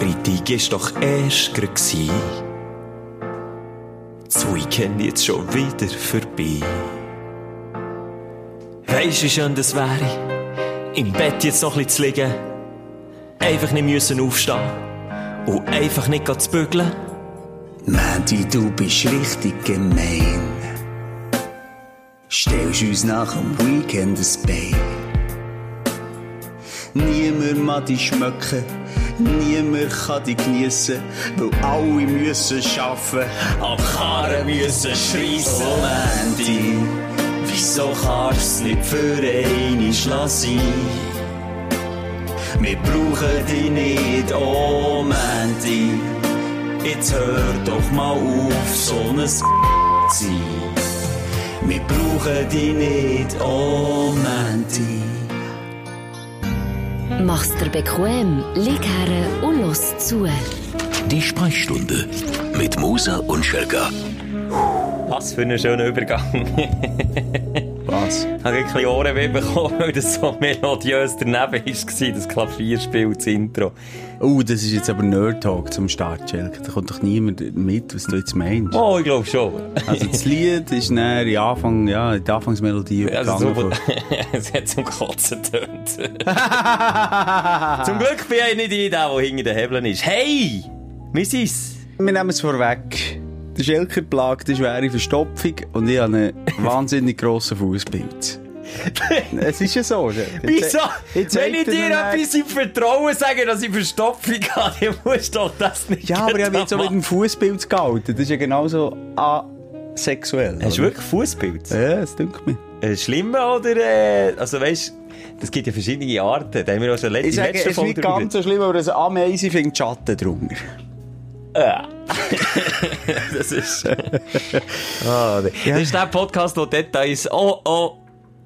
Freitag ist doch erst gsi. Das Weekend jetzt schon wieder vorbei. Weisst, wie schön das wäre, im Bett jetzt noch ein zu liegen, einfach nicht müssen aufstehen und einfach nicht zu bügeln. Mandy, du bist richtig gemein. Stellst uns nach dem Weekend ein Bein. Niemand mag dich schmecken, niemand kann dich geniessen, weil alle müssen arbeiten, Am Karren müssen schreissen. Oh Mandy, Wieso kannst nicht für eine sein? Wir brauchen dich nicht, oh Mandy. Jetzt hör doch mal auf, so ein sein. Wir brauchen dich nicht, oh Mandy. Mach's dir bequem, lieg her und los zu. Die Sprechstunde mit Musa und Schelga. Was für ein schöner Übergang. Was? Ich habe ein bisschen Ohrenweh bekommen, weil das so melodiös daneben war, das Klavierspiel, das Intro. Oh, das ist jetzt aber Nerd Talk zum Start, Schelke. Da kommt doch niemand mit, was du jetzt meinst. Oh, ich glaube schon. Also das Lied ist näher in Anfang, ja, in die Anfangsmelodie Also so, es hat zum Kotzen tönt. zum Glück bin ich nicht ich der, der hinter den Hebeln ist. Hey! Wie sind's? Wir nehmen es vorweg. Der Schelker plagt eine schwere Verstopfung und ich habe einen wahnsinnig grossen Fußpilz. es ist ja so. Wieso? Wenn ich dir etwas im Vertrauen sage, dass ich Verstopfung habe, dann musst du doch das nicht Ja, aber ich habe jetzt auch mit dem Fußpilz gehalten. Das ist ja genauso asexuell. Hast du wirklich Fußpilz? Ja, das denkt mir. Äh, Schlimme oder, äh, also weißt es gibt ja verschiedene Arten. Da haben wir auch schon Ich in der sage, es ist Folge nicht ganz so schlimm, aber eine Ameise findet Schatten drunter. Das ist. ah, nee. Das ist der Podcast, der Details oh, oh,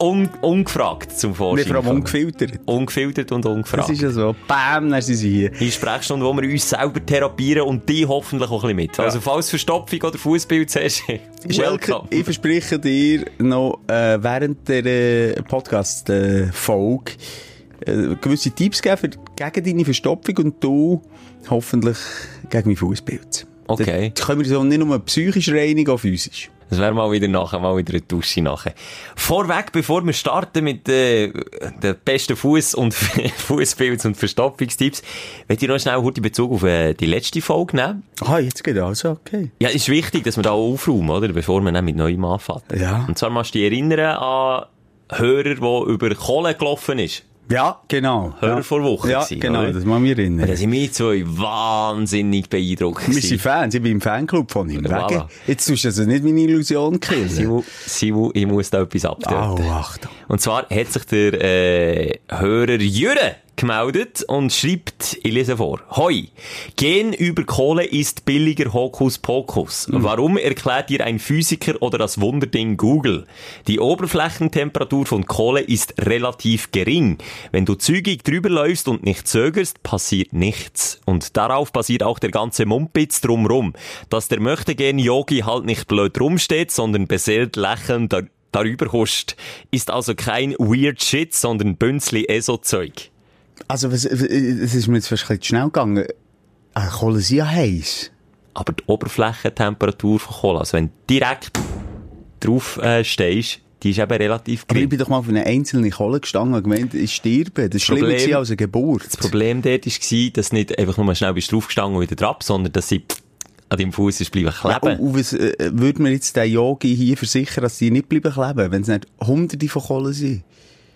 un, ungefragt zum Vorschein vor allem ungefiltert. Ungefiltert und Das ungefragt. ist ja so. Bam, dann sind sie hier. Die Sprechstunde, wo wir uns selber therapieren und die hoffentlich auch ein bisschen mit. Also, falls Verstopfung oder Fußbild hast, welcome. ich verspreche dir noch äh, während der äh, Podcast-Folge äh, gewisse Tipps geben für, gegen deine Verstopfung und du hoffentlich gegen mein Fußpilz. Okay. Dann können wir so nicht nur psychisch reinigen, auch physisch. Das wäre mal wieder nachher, mal wieder eine Dusche nachher. Vorweg, bevor wir starten mit äh, den besten Fuß- und Fußpilz- und Verstopfungstipps, möchte ich noch schnell kurz in Bezug auf äh, die letzte Folge nehmen. Ah, jetzt geht also, okay. Ja, ist wichtig, dass wir da auch aufräumen, oder? Bevor wir dann mit neuem anfangen. Ja. Und zwar machst du dich erinnern an Hörer, der über Kohle gelaufen ist. Ja, genau. Hörer ja. vor Wochen Ja, gewesen, genau, oder? das muss ich mich Da erinnern. sind wir zwei wahnsinnig beeindruckt. Wir sind Fans, ich bin im Fanclub von ihm. Voilà. Jetzt tust du also nicht meine Illusion killen. Simu, Simu, ich muss da etwas Oh, abtöten. Achtung. Und zwar hat sich der äh, Hörer Jürre gemeldet und schreibt, ich lese vor, Hoi, gehen über Kohle ist billiger Hokus Pokus. Warum erklärt dir ein Physiker oder das Wunderding Google? Die Oberflächentemperatur von Kohle ist relativ gering. Wenn du zügig drüber läufst und nicht zögerst, passiert nichts. Und darauf basiert auch der ganze Mumpitz drumrum. Dass der möchtegern Yogi halt nicht blöd rumsteht, sondern beseelt lächelnd dar darüber huscht. Ist also kein weird shit, sondern Bünzli ESO-Zeug. Also, was, es ist mir jetzt zu schnell gegangen. Ah, Kohle sind ja heiß. Aber die Oberflächentemperatur von Cola, also wenn du direkt drauf äh, stehst, die ist eben relativ Aber ich gering. bin doch mal auf eine einzelne Kohle gestanden und gemeint, ich sterbe. Das ist schlimmer Problem- als eine Geburt. Das Problem dort war, dass nicht einfach nur schnell bist draufgestanden und wieder drauf, sondern dass sie an deinem Fuß ist bleiben Ja, kleben. und, und was äh, würde mir jetzt der Yogi hier versichern, dass die nicht bleiben kleben, wenn es nicht hunderte von Kohlen sind?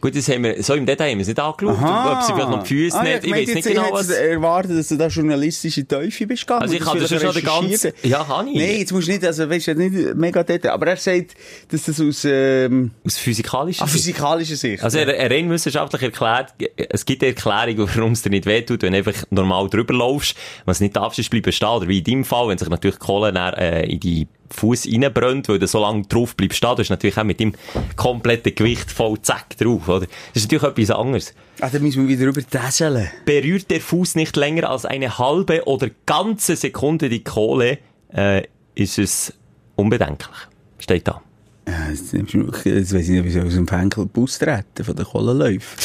Gut, das haben wir, so im Detail haben wir es nicht angeschaut, ob sie vielleicht noch die Füße Ah, nicht, ich meinte weiß nicht genau ich was. erwartet, dass du da journalistische Teufel bist gegangen. Also ich und kann das schon den ganzen, ja, kann ich. Nein, jetzt musst du nicht, also weißt du, nicht mega dort, aber er sagt, dass das aus ähm, Aus physikalischer Sicht. physikalischer Sicht. Also er, er rein wissenschaftlich erklärt, es gibt eine Erklärung, warum es dir nicht wehtut, wenn du einfach normal drüber laufst. Was nicht darfst, ist bleiben stehen. Oder wie in deinem Fall, wenn sich natürlich die Kohle dann, äh, in die Fuß reinbrennt, weil du so lange drauf bleibst stehen, du hast natürlich auch mit dem kompletten Gewicht voll zack drauf, oder? Das ist natürlich etwas anderes. ah, dann müssen wir wieder über Täseln. Berührt der Fuß nicht länger als eine halbe oder ganze Sekunde die Kohle, äh, ist es unbedenklich. Steht da. Ja, jetzt, nimmst du mich- jetzt weiss ich nicht, wie ich aus dem Fanclub austreten von den Kohlenläufen.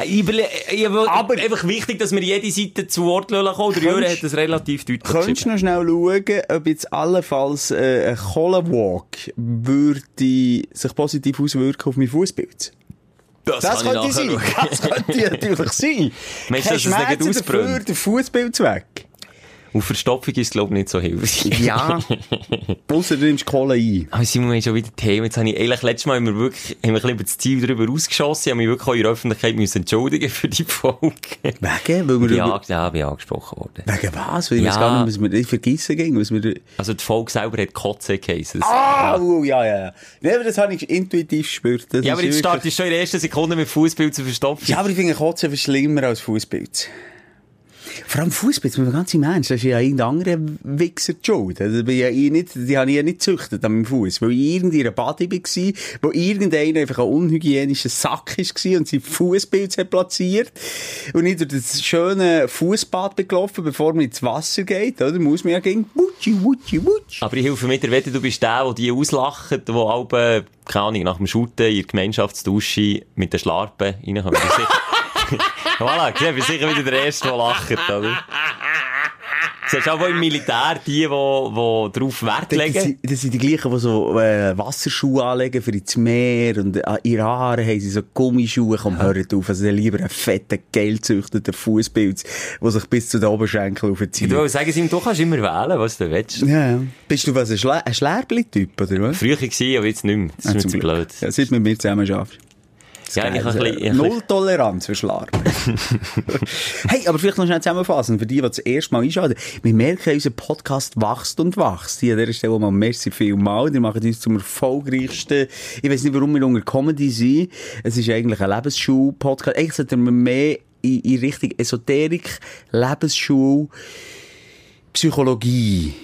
Äh, Ich, überle- ich, aber einfach wichtig, dass wir jede Seite zu Wort lassen können. Der Jürgen hat das relativ deutlich Könntest du noch schnell schauen, ob jetzt allenfalls äh, ein Kohlenwalk würde sich positiv auswirken auf mein Fußbild? Das, Das könnte sein. Das könnte natürlich sein. Meinst du, dass es nicht ausbrennt? dafür, der Fußbild weg. Und Verstopfung ist, glaube ich, nicht so hilfreich. Ja. Ausser du nimmst Kohle ein. Aber Simon, wir haben schon wieder Themen. Jetzt habe ich eigentlich letztes Mal haben wir wirklich, haben wir ein bisschen über das Ziel darüber ausgeschossen. Ich habe mich wirklich auch in der Öffentlichkeit müssen entschuldigen für die Folge. Wegen? Weil wir Ja, über- ja, bin angesprochen worden. Wegen was? Weil ich Ja. weiß gar nicht, was wir ich vergessen ging. Was wir... Also die Folge selber hat Kotze geheissen. Ah, oh, ja, ja, ja. Nee, aber das habe ich intuitiv gespürt. Das Ja, aber jetzt wirklich- startest du schon in der ersten Sekunde mit Fußbild zu verstopfen. Ja, aber ich finde Kotzen viel schlimmer als Fußpilz. Vor allem Fußpilz, muss man ganz im Ernst, das ist ja irgendein anderer Wichser die schuld. Also, bin ja ich nicht, die habe ich ja nicht gezüchtet an meinem Fuß, weil ich irgendwie in einer Body war, wo irgendeiner einfach ein unhygienischer Sack war und sein Fußpilz hat platziert. Und ich durch das schöne Fußbad gelaufen, bevor man ins Wasser geht, oder? Muss man ja gehen, wutschi, wutschi, wutsch. Aber ich helfe mit, der Wette, du bist der, der die auslacht, der alle, keine Ahnung, nach dem Shooten in der Gemeinschaftsdusche mit den Schlarpen reinkommt. Ich voilà, ich bin sicher wieder der Erste, der lacht, oder? Du siehst auch im Militär die, die, die darauf Wert Das legen. sind, das sind die gleichen, die so äh, Wasserschuhe anlegen für ins Meer und äh, in ihren Haaren haben sie so Gummischuhe. Komm, hört auf. Also lieber einen fetten, geilzüchteten Fußpilz, der sich bis zu den Oberschenkeln aufzieht. Du sagen sie ihm, du kannst immer wählen, was du willst. Ja, ja. Bist du was, ein, Schlä ein oder was? Früher war aber jetzt nicht mehr. Das ist Ah, mir zum zu blöd. Ja, seit du mit mir zusammen schaffst. Ja, ich ein bisschen- ich ein Null Toleranz für Schlarp. hey, aber vielleicht noch schnell zusammenfassen, für die, die das erste Mal einschalten. Wir merken, unser Podcast wächst und wächst. Hier an dieser Stelle mal merci vielmal. Die machen uns zum erfolgreichsten, ich weiß nicht, warum wir unter Comedy sind. Es ist eigentlich ein Lebensschul-Podcast. Eigentlich sollten wir mehr in, in Richtung Esoterik, Lebensschul, Psychologie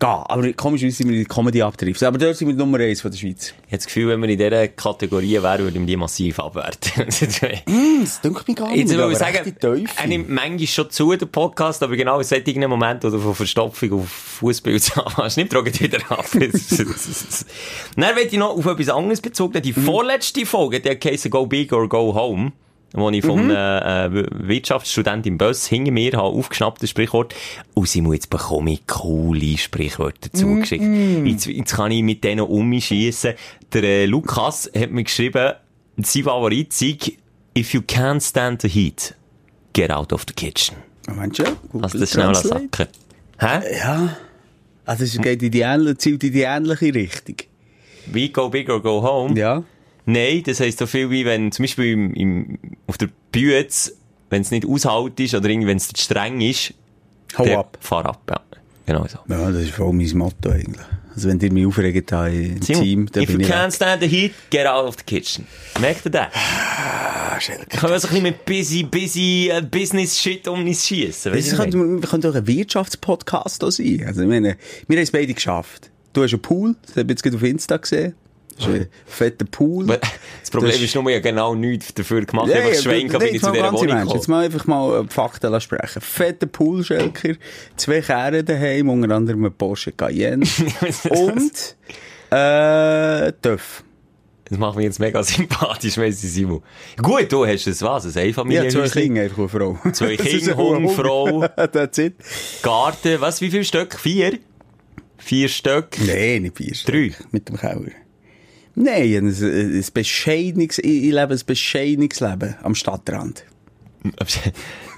gehen. Aber komischerweise sind wir in die Comedy abtrifft. Aber dort sind wir Nummer eins von der Schweiz. Ich habe das Gefühl, wenn wir in dieser Kategorie wären, würden wir die massiv abwerten. Das denke mich gar nicht. Jetzt aber ich sagen, die er nimmt manchmal schon zu, der Podcast, aber genau in solchen Momenten, wo du von Verstopfung auf Fußbild hast, nimmt er gleich wieder ab. Dann will ich noch auf etwas anderes bezogen. Mhm. Die vorletzte Folge, der geheißen Go Big or Go Home, wo ich von Mhm. einem äh, Wirtschaftsstudent im Bus hinter mir habe aufgeschnappt, das Sprichwort. Und Simon, jetzt bekomme ich coole Sprichwörter zugeschickt. Mhm. Jetzt, jetzt kann ich mit denen um mich schiessen. Der äh, Lukas hat mir geschrieben, sein Favorit sei, if you can't stand the heat, get out of the kitchen. Moment schon. Google Also das schnell sacken. Hä? Ja. Also es geht in die ähnliche, zielt in die ähnliche Richtung. Wie go big or go home? Ja. Nein, das heisst so viel wie wenn zum Beispiel im, im, auf der Bühne, wenn es nicht aushalt ist oder irgendwie, wenn es zu streng ist, Hau der- ab. Fahr ab, ja. Genau so. Ja, das ist voll mein Motto eigentlich. Also wenn ihr mich aufregt im Team, dann if you bin ich... can't stand the heat, get out of the kitchen. Merkt ihr das? Ah. Können wir so ein bisschen mit busy, busy uh, Business-Shit um uns schiessen? Das könnte, wir könnte auch ein Wirtschaftspodcast sein. Also ich meine, wir haben es beide geschafft. Du hast einen Pool, das habe ich jetzt gerade auf Insta gesehen. Das ist ein fetter Pool. Das Problem Das- ist nur, ja genau nichts dafür gemacht. Ja, einfach ja, schwenken, bin ich zu dieser Wohnung Ernst. Jetzt mal einfach mal Fakten sprechen. Fetter Poolschelker, zwei Kerren daheim, unter anderem ein Porsche Cayenne und äh, Töff. Das macht mich jetzt mega sympathisch, ich, Simon. Gut, du hast es was? Ein Ja, Einfamilienhäuschen? zwei Kinder, einfach eine Frau. Zwei Kinder, Hund, Frau. That's it. Garten, was, wie viele Stück? Vier? Vier Stück? Nein, nicht vier. Drei? Mit dem Keller. Nein, ein, ein, ein bescheidenes, ich, ich lebe ein bescheidenes Leben am Stadtrand.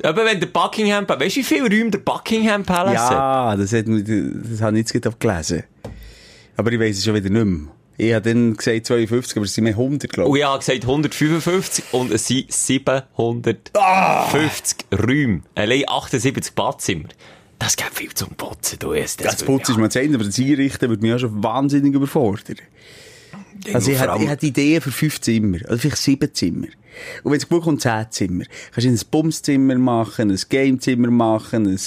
Aber wenn der Buckingham Palace, weißt du, wie viel Räume der Buckingham Palace hat? Ja, das, hat, das habe ich jetzt gelesen. Aber ich weiss es schon wieder nicht mehr. Ich habe dann gesagt 52, aber es sind mehr 100, glaube Und ich. ich habe gesagt 155 und es sind 750 Ah! Räume. Allein 78 Badzimmer. Das gibt viel zum Putzen, du es. Das Putzen ist mal zu Ende, aber das Einrichten würde mich auch schon wahnsinnig überfordern. Also allem- ich hätte Ideen für fünf Zimmer, also vielleicht sieben Zimmer. Und wenn es gut kommt, zehn Zimmer. Kannst du ein Bumszimmer machen, ein Gamezimmer machen, ein,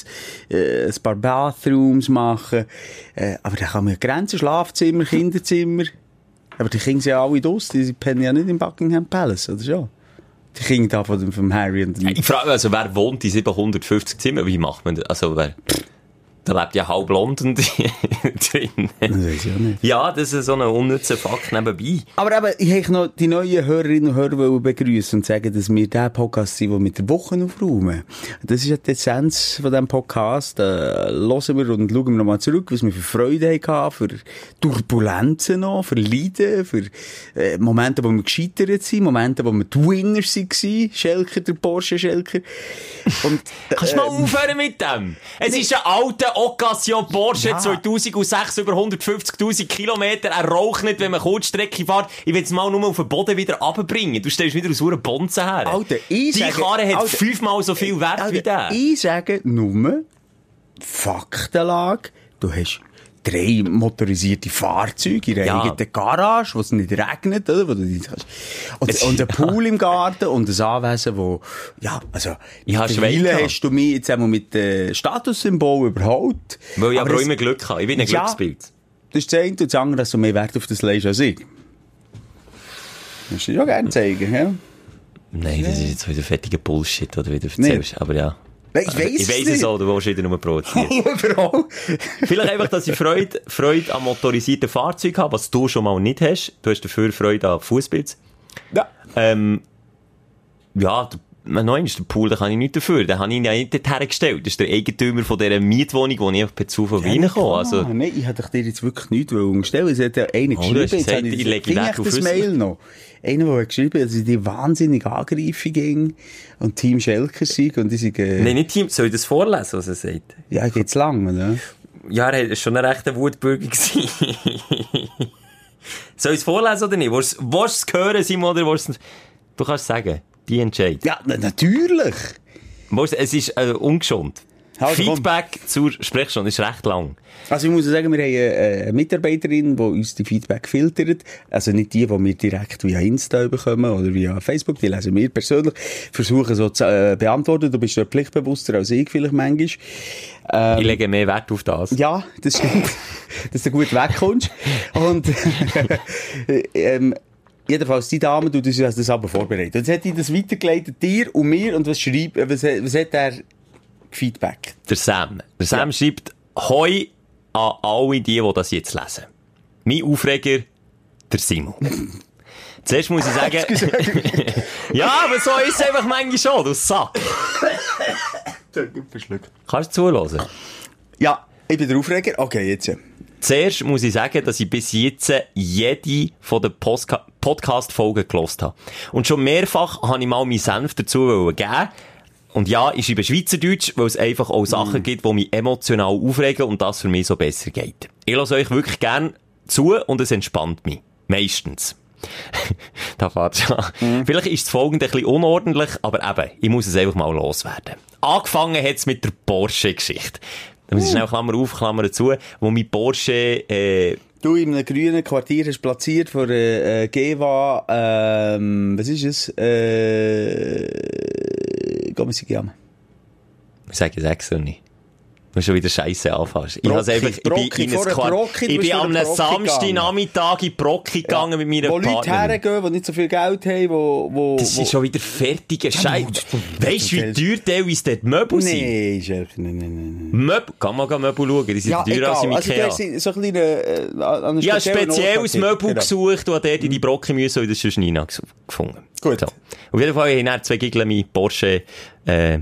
äh, ein paar Bathrooms machen. Äh, aber da kann man ja Grenzen, Schlafzimmer, Kinderzimmer. Aber die Kinder sind ja alle draus, die pennen ja nicht im Buckingham Palace, oder schon? Die Kinder da von, dem- vom Harry und dem... Ich frage mich, also, wer wohnt in 750 Zimmern? Wie macht man das? Also, wer, Da lebt ja halb London drin. Das. Ja, das ist so ein unnützer Fakt nebenbei. Aber eben, ich möchte noch die neuen Hörerinnen und Hörer begrüßen und sagen, dass wir der Podcast sind, der mit der Woche aufräumen. Das ist ja die Essenz von diesem Podcast. Äh, hören wir und schauen wir nochmal zurück, was wir für Freude hatten, für Turbulenzen noch, für Leiden, für äh, Momente, wo wir gescheitert sind, Momente, wo wir die Winners waren, Schelker, der Porsche Schelker. Und, Kannst du mal aufhören mit dem? Es ist ein alter Occasion Porsche Ja. 2006 über 150.000 Kilometer. Er raucht nicht, wenn man Kurzstrecke fährt. Ich will es mal nur auf den Boden wieder runterbringen. Du stellst wieder aus einer Bonze her. Alter, ich Die sage- Karre hat Alter, fünfmal so viel Wert wie der. Ich sage nur, Faktenlage, du hast drei motorisierte Fahrzeuge in einer Ja. eigenen Garage, wo es nicht regnet, oder? Wo du die kannst. Und, Es- und ein Pool im Garten und ein Anwesen, wo, ja, also, Ich mittlerweile hast du mich jetzt einmal mit äh, Statussymbol überholt. Weil ich aber, auch immer Glück habe. Ich bin ein Ja. Glücksbild. Das ist das eine und das andere, dass du mehr Wert auf das legst als ich. Das du ja gerne zeigen, ja? Nein, das ist jetzt wieder fettiger Bullshit, oder wie du erzählst. Aber ja. Nein, ich weiss ich es weiss es auch, du willst wieder nur provozieren. Überall. Vielleicht einfach, dass ich Freude, Freude an motorisierten Fahrzeugen habe, was du schon mal nicht hast. Du hast dafür Freude an Fußpilz. Ja. Ähm, ja, der, noch eins, der Pool, da kann ich nicht dafür. Den habe ich ja nicht dorthin gestellt. Das ist der Eigentümer von dieser Mietwohnung, wo ich einfach per Zufall reinkomme. Also, nein, ich hätte dir jetzt wirklich nichts unterstellen Es hat ja einer Oh, geschrieben, hast jetzt gesagt, habe ich ich, ich das Wissen. Mail noch. Einer, der hat geschrieben, dass ich die wahnsinnig angreifen ging und Team Schelker sind und die sind, äh, Nein, nicht Team. Soll ich das vorlesen, was er sagt? ja, geht's lang, oder? Ja, er war schon ein rechter Wutbürger. Soll ich es vorlesen oder nicht? Willst du es hören, Simon, oder willst du es... Du kannst sagen. Die entscheidet. Ja, na, natürlich. Es ist äh. Also, komm. Feedback zur Sprechstunde ist recht lang. Also ich muss sagen, wir haben äh, eine Mitarbeiterin, die uns die Feedback filtert. Also nicht die, die wir direkt via Insta bekommen oder via Facebook, die lesen wir persönlich. Versuchen so zu äh, beantworten. Du bist ja pflichtbewusster als ich vielleicht manchmal. Ähm, Ich lege mehr Wert auf das. Ja, das stimmt. dass du gut wegkommst. Und, ähm, jedenfalls, die Dame tut uns das aber vorbereitet. Jetzt hat die das weitergeleitet, dir und mir, und was schreibt, was, hat- was hat er Feedback? Der Sam. Der Sam schreibt, Hoi an alle die, die das jetzt lesen. Mein Aufreger, der Simon. Zuerst muss ich sagen, ja, aber so ist es einfach manchmal schon, du Sack. Kannst du zuhören? Ja, ich bin der Aufreger. Okay, jetzt. Zuerst muss ich sagen, dass ich bis jetzt jede von den Podcast-Folgen gelost habe. Und schon mehrfach habe ich mal meinen Senf dazu geben. Und ja, ich schreibe Schweizerdeutsch, weil es einfach auch Sachen gibt, die mich emotional aufregen und das für mich so besser geht. Ich lasse euch wirklich gern zu und es entspannt mich. Meistens. da fährt's schon. an. Vielleicht ist das folgende ein bisschen unordentlich, aber eben, ich muss es einfach mal loswerden. Angefangen hat's mit der Porsche-Geschichte. Da muss ich schnell Klammer auf, Klammer zu, wo mein Porsche, äh, Du in einem grünen Quartier hast platziert vor äh, äh, Geva, ähm, was ist es? Äh, gerne. ich sage es extra nicht. Du schon wieder Scheiße anfängst. Ich Brocki, einfach, ich bin Brocki, in ein Quart- Brocki, ich bin am Brocki Samstagnachmittag in Brocki gegangen mit meiner Wo Leute Partnerin. hergehen, die nicht so viel Geld haben, wo... wo Das wo... ist schon wieder fertige Scheiße. Weißt du, wie teuer teilweise dort Möbel sind? Nee, Chef, nein, nein, nein. Möbel, kann man Möbel schauen, die sind Ja, teurer als im Also, Ikea. hast so ein kleines, äh, Ich habe spezielles. Möbel Genau. gesucht und dort in die Brocke müssen und das sonst nie gefunden. Gut. So. Auf jeden Fall habe ich zwei Giggle mein Porsche, äh,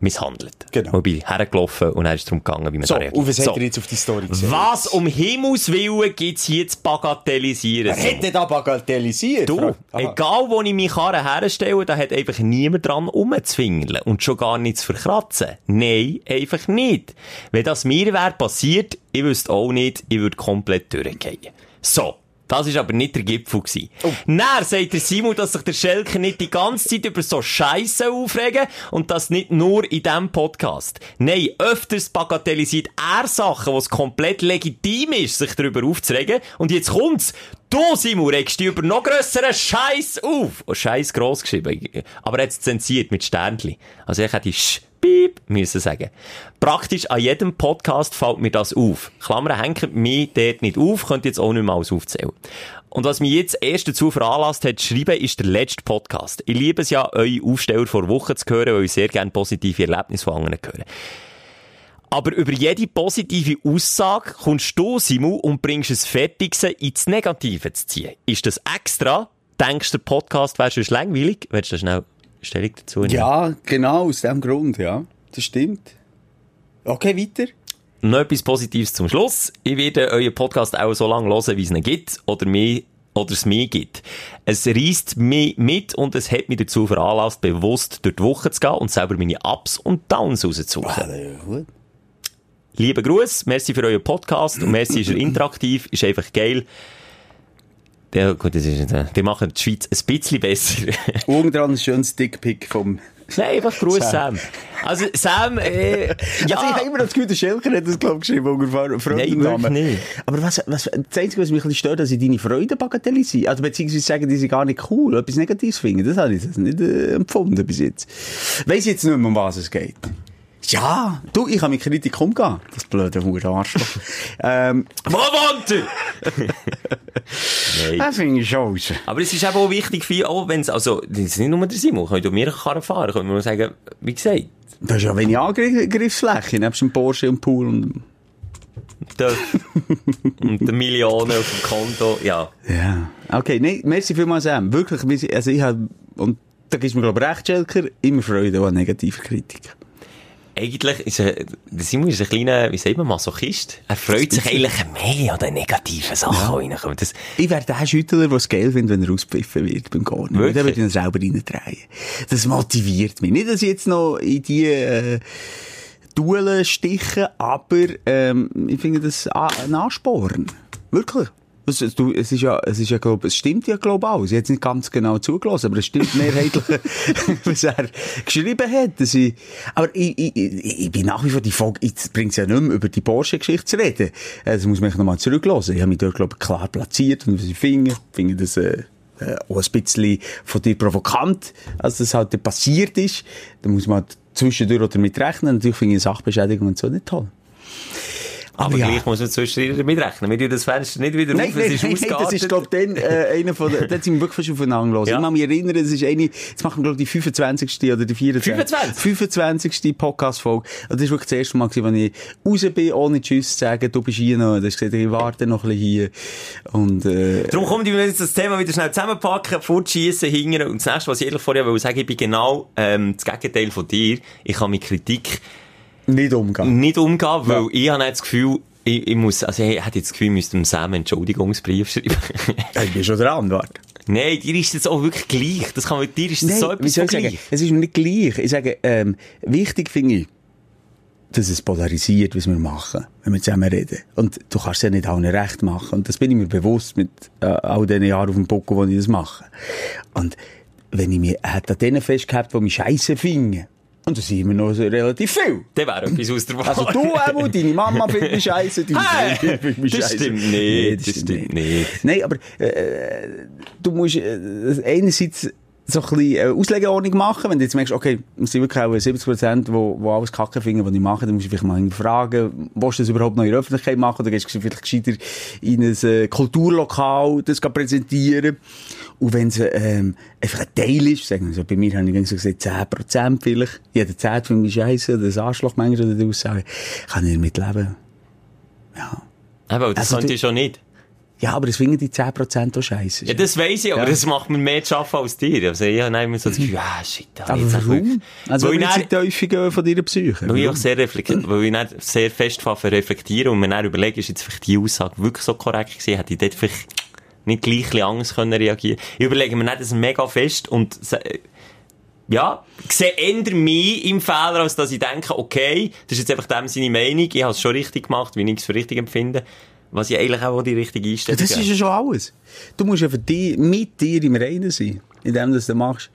misshandelt. Genau. Und bin hergelaufen und dann ist es darum gegangen, wie man So, da reagiert. und was So. hat er jetzt auf die Story gesehen? Was um Himmels Willen gibt's hier zu bagatellisieren? Wer hat denn da bagatellisiert? Du, egal wo ich meine Karre herstelle, da hat einfach niemand dran rumzwingeln und schon gar nicht zu verkratzen. Nein, einfach nicht. Wenn das mir wäre passiert, ich wüsste auch nicht, ich würde komplett durchgehen. So. Das ist aber nicht der Gipfel gewesen. Oh. Dann sagt der Simon, dass sich der Schelker nicht die ganze Zeit über so Scheiße aufregen und das nicht nur in diesem Podcast. Nein, öfters bagatellisiert er Sachen, wo es komplett legitim ist, sich darüber aufzuregen. Und jetzt kommt's. Du, Simon, regst dich über noch grösseren Scheiß auf. Oh, Scheiß gross geschrieben. Aber er hat es zensiert mit Sternchen. Also ich hätte Sch Piep müssen sagen. Praktisch an jedem Podcast fällt mir das auf. Klammern hängt mich dort nicht auf, könnt jetzt auch nicht mal alles aufzählen. Und was mich jetzt erst dazu veranlasst hat, zu schreiben, ist der letzte Podcast. Ich liebe es ja, eure Aufsteller vor Wochen zu hören, weil ich sehr gerne positive Erlebnisse von anderen höre. Aber über jede positive Aussage kommst du, Simu, und bringst es fertig, sie ins Negative zu ziehen. Ist das extra? Denkst du, der Podcast wäre schon langweilig? Willst du da schnell Stellung dazu nehmen? Ja, genau, aus dem Grund, ja. Das stimmt. Okay, weiter. Noch etwas Positives zum Schluss. Ich werde euren Podcast auch so lange hören, wie es ihn gibt, oder mir, oder es mir gibt. Es reißt mich mit und es hat mich dazu veranlasst, bewusst durch die Woche zu gehen und selber meine Ups und Downs rauszusuchen. Gut. Liebe Gruß, merci für euren Podcast und merci ist er interaktiv, ist einfach geil. Ja, gut, das ist, äh, die machen die Schweiz ein bisschen besser. Unten dran ein schönes Dickpick vom... Nein, einfach Gruß, Sam. Sam. Also, Sam, äh, Ja. Also ich habe immer das Gefühl, der Schelker hat das, glaube ich, geschrieben, unter Fre- Freundennamen. wirklich nicht. Aber was, was, das Einzige, was mich ein bisschen stört, dass ich deine Freude bagatellisiere. Also, beziehungsweise sagen, die sind gar nicht cool, etwas Negatives finden. Das habe ich jetzt nicht äh, empfunden bis jetzt. Weiss jetzt nicht mehr, um was es geht. Ja, du, ich kann mit Kritik umgehen. Das blöde Hure Arschloch. ähm, Wo wohnt er? Das finde ich raus. Aber es ist eben auch wichtig für, auch wenn es, also, das ist nicht nur der Simon, können durch mir Karren fahren, können wir nur sagen, wie gesagt, Das ist ja wenig Angriffsfläche, nebst dem Porsche und Pool und... der, und die Millionen auf dem Konto, ja. Ja. Okay, nee, merci vielmals, Sam. Wirklich, wir also ich habe, und da gibst mir, glaube ich, recht, Schelker, immer Freude an negativer Kritik. Eigentlich ist er, Simon ist ein kleiner, wie sagt man, Masochist. Er freut sich eigentlich mehr an den negativen Sachen, die reinkommen. Das, Ich wäre der Schüttler, der es geil findet, wenn er auspfiffen wird beim Garten. Wirklich? Dann würde ich ihn selber reindrehen. Das motiviert mich. Nicht, dass ich jetzt noch in die, äh, Duellen aber, ähm, ich finde das a- ein Ansporn. Wirklich. Es, du, es ist ja, es ist ja, glaub, es stimmt ja, glaub auch. Ich habe jetzt nicht ganz genau zugelassen, aber es stimmt mehrheitlich, was er geschrieben hat. Dass ich, aber ich, ich, ich, bin nach wie vor die Folge, jetzt bringt es ja nicht mehr über die Porsche-Geschichte zu reden. Äh, Das muss man nochmal zurücklassen. Ich habe mich dort, glaube ich, klar platziert und ich finde, finde das, äh, äh, auch ein bisschen von dir provokant, als das halt passiert ist. Da muss man halt zwischendurch auch damit rechnen. Natürlich finde ich Sachbeschädigung und so nicht toll. Aber ja. gleich muss man zwischendurch damit rechnen. Wir tun das Fenster nicht wieder Nein, auf, nein, es ist nein, nein, das ist, glaube ich, dann, äh, einer von den, dort sind wir wirklich fast aufeinander los. Ja. Ich kann mich erinnern, das ist eine, jetzt machen wir, glaube ich, die 25. oder die 24. 25? 25. Podcast-Folge. Das war wirklich das erste Mal, als ich raus bin, ohne Tschüss zu sagen, du bist hier noch. Du hast gesagt, ich warte noch ein bisschen hier. Und, äh, Darum kommt ich jetzt das Thema wieder schnell zusammenpacken, fortschießen, hingern. Und das nächste, was ich ehrlich vorher wollte sagen, ich bin genau, ähm, das Gegenteil von dir. Ich kann mit Kritik nicht umgehen. nicht umgehen, weil ich habe das Gefühl, ich, ich muss, also ich hätte jetzt das Gefühl, ich müsste Sam einen Entschuldigungsbrief schreiben. Ja, Ich bin schon dran, warte. Nein, dir ist das auch wirklich gleich. Das kann, dir ist das so wie etwas soll von ich sagen? gleich. Es ist mir nicht gleich. Ich sage, ähm, wichtig finde ich, dass es polarisiert, was wir machen, wenn wir zusammen reden. Und du kannst es ja nicht allen recht machen. Und das bin ich mir bewusst mit äh, all den Jahren auf dem Buckel, wo ich das mache. Und wenn ich mich hätte an denen festgehabt, die mich scheiße finden, und das sind immer noch so relativ viel. Der wäre etwas aus der Wahl. Also du auch, deine Mama findet mich scheiße, deine Hey, Freundin findet mich das scheisse. stimmt nicht, Nee, das stimmt nicht. Nein, aber äh, du musst äh, einerseits so ein bisschen äh, Auslegeordnung machen, wenn du jetzt merkst, okay, es sind wirklich auch 70 Prozent, wo, wo alles Kacke finden, was ich mache, dann musst du vielleicht mal fragen, willst du das überhaupt noch in der Öffentlichkeit machen, oder gehst du vielleicht gescheiter in ein äh, Kulturlokal das präsentieren. Und wenn es ähm, einfach ein Teil ist, sagen wir so, bei mir habe ich so gesagt, 10 Prozent vielleicht, jeder 10 finde ich scheiße, oder das Arschloch manchmal, oder die Aussage, kann ich damit leben. Ja. Aber das Also könnte ich schon nicht. Ja, aber das finden die 10% auch scheiße. Ja, das weiss ich, aber Ja. das macht mir mehr zu arbeiten als dir. Also ich habe immer so das Gefühl, ah, shit, da aber jetzt warum? Also, weil wenn ich dann- die gehen von deiner Psyche. weil ich auch sehr reflektiert, weil ich sehr fest reflektieren und mir dann überlege, ist jetzt vielleicht die Aussage wirklich so korrekt gewesen, hätte ich dort vielleicht nicht gleich anders können reagieren Ich überlege mir nicht das mega fest und ja, ich sehe eher mich im Fehler, als dass ich denke, okay, das ist jetzt einfach dem seine Meinung, ich habe es schon richtig gemacht, wie ich es für richtig empfinde, was ich eigentlich auch die richtige Ja, Einstellung das ist ja schon alles. Du musst ja für dich, mit dir im Reinen sein. In dem, was du machst.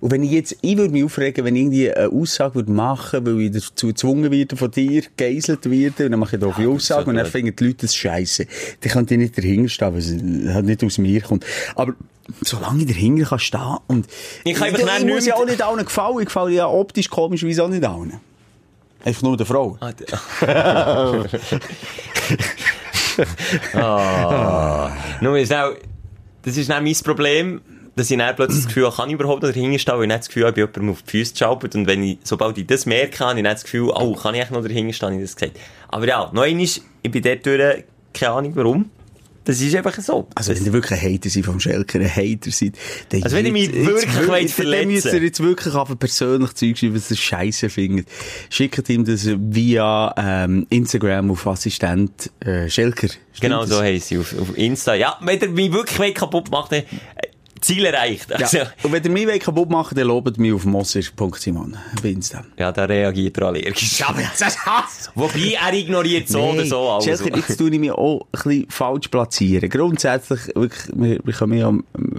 Und wenn ich jetzt, ich würde mich aufregen, wenn ich irgendwie eine Aussage würde machen, weil ich dazu gezwungen werde von dir, geiselt werde, und dann mache ich da eine Aussage, und dann finden die Leute das scheiße. Dann könnte ich nicht dahinter stehen, weil es halt nicht aus mir kommt. Aber, solange ich dahinter kann stehen und, Ich kann einfach ich, dann ich muss ja auch nicht allen gefallen, ich gefalle ja optisch komisch, wie auch nicht allen. Einfach nur der Frau. Ah, d- Ah. Nur ist auch, das ist auch mein Problem. dass ich dann plötzlich das Gefühl habe, kann ich überhaupt noch dahinter stehen, weil ich nicht das Gefühl habe, ich bin jemandem auf die Füße geschaubert. Und wenn ich, sobald ich das merke, habe ich nicht das Gefühl, oh, kann ich echt noch dahinter stehen, habe ich das gesagt. Aber ja, noch einmal, ich bin dort durch, keine Ahnung warum. Das ist einfach so. Also, wenn ihr wirklich ein Hater seid vom Schelker, ein Hater seid, dann Also, wenn ihr mich wirklich wollt Dann verletzen. müsst ihr jetzt wirklich einfach persönlich Zeug schreiben, was ihr scheiße findet. Schickt ihm das via, ähm, Instagram auf Assistent, äh, Schelker. Stimmt genau das? so heisst sie auf, auf Insta. Ja, wenn ihr mich wirklich kaputt macht, dann, Ziel erreicht. Also, Ja. Und wenn ihr mich kaputt wollt, dann lobt mich auf mosser.simon bei Insta. ja, da reagiert er allergisch. aber das Hass! Wobei, er ignoriert so oder so alles. Schelker, jetzt tue ich mich auch ein bisschen falsch platzieren. Grundsätzlich, wirklich, wir bekommen ja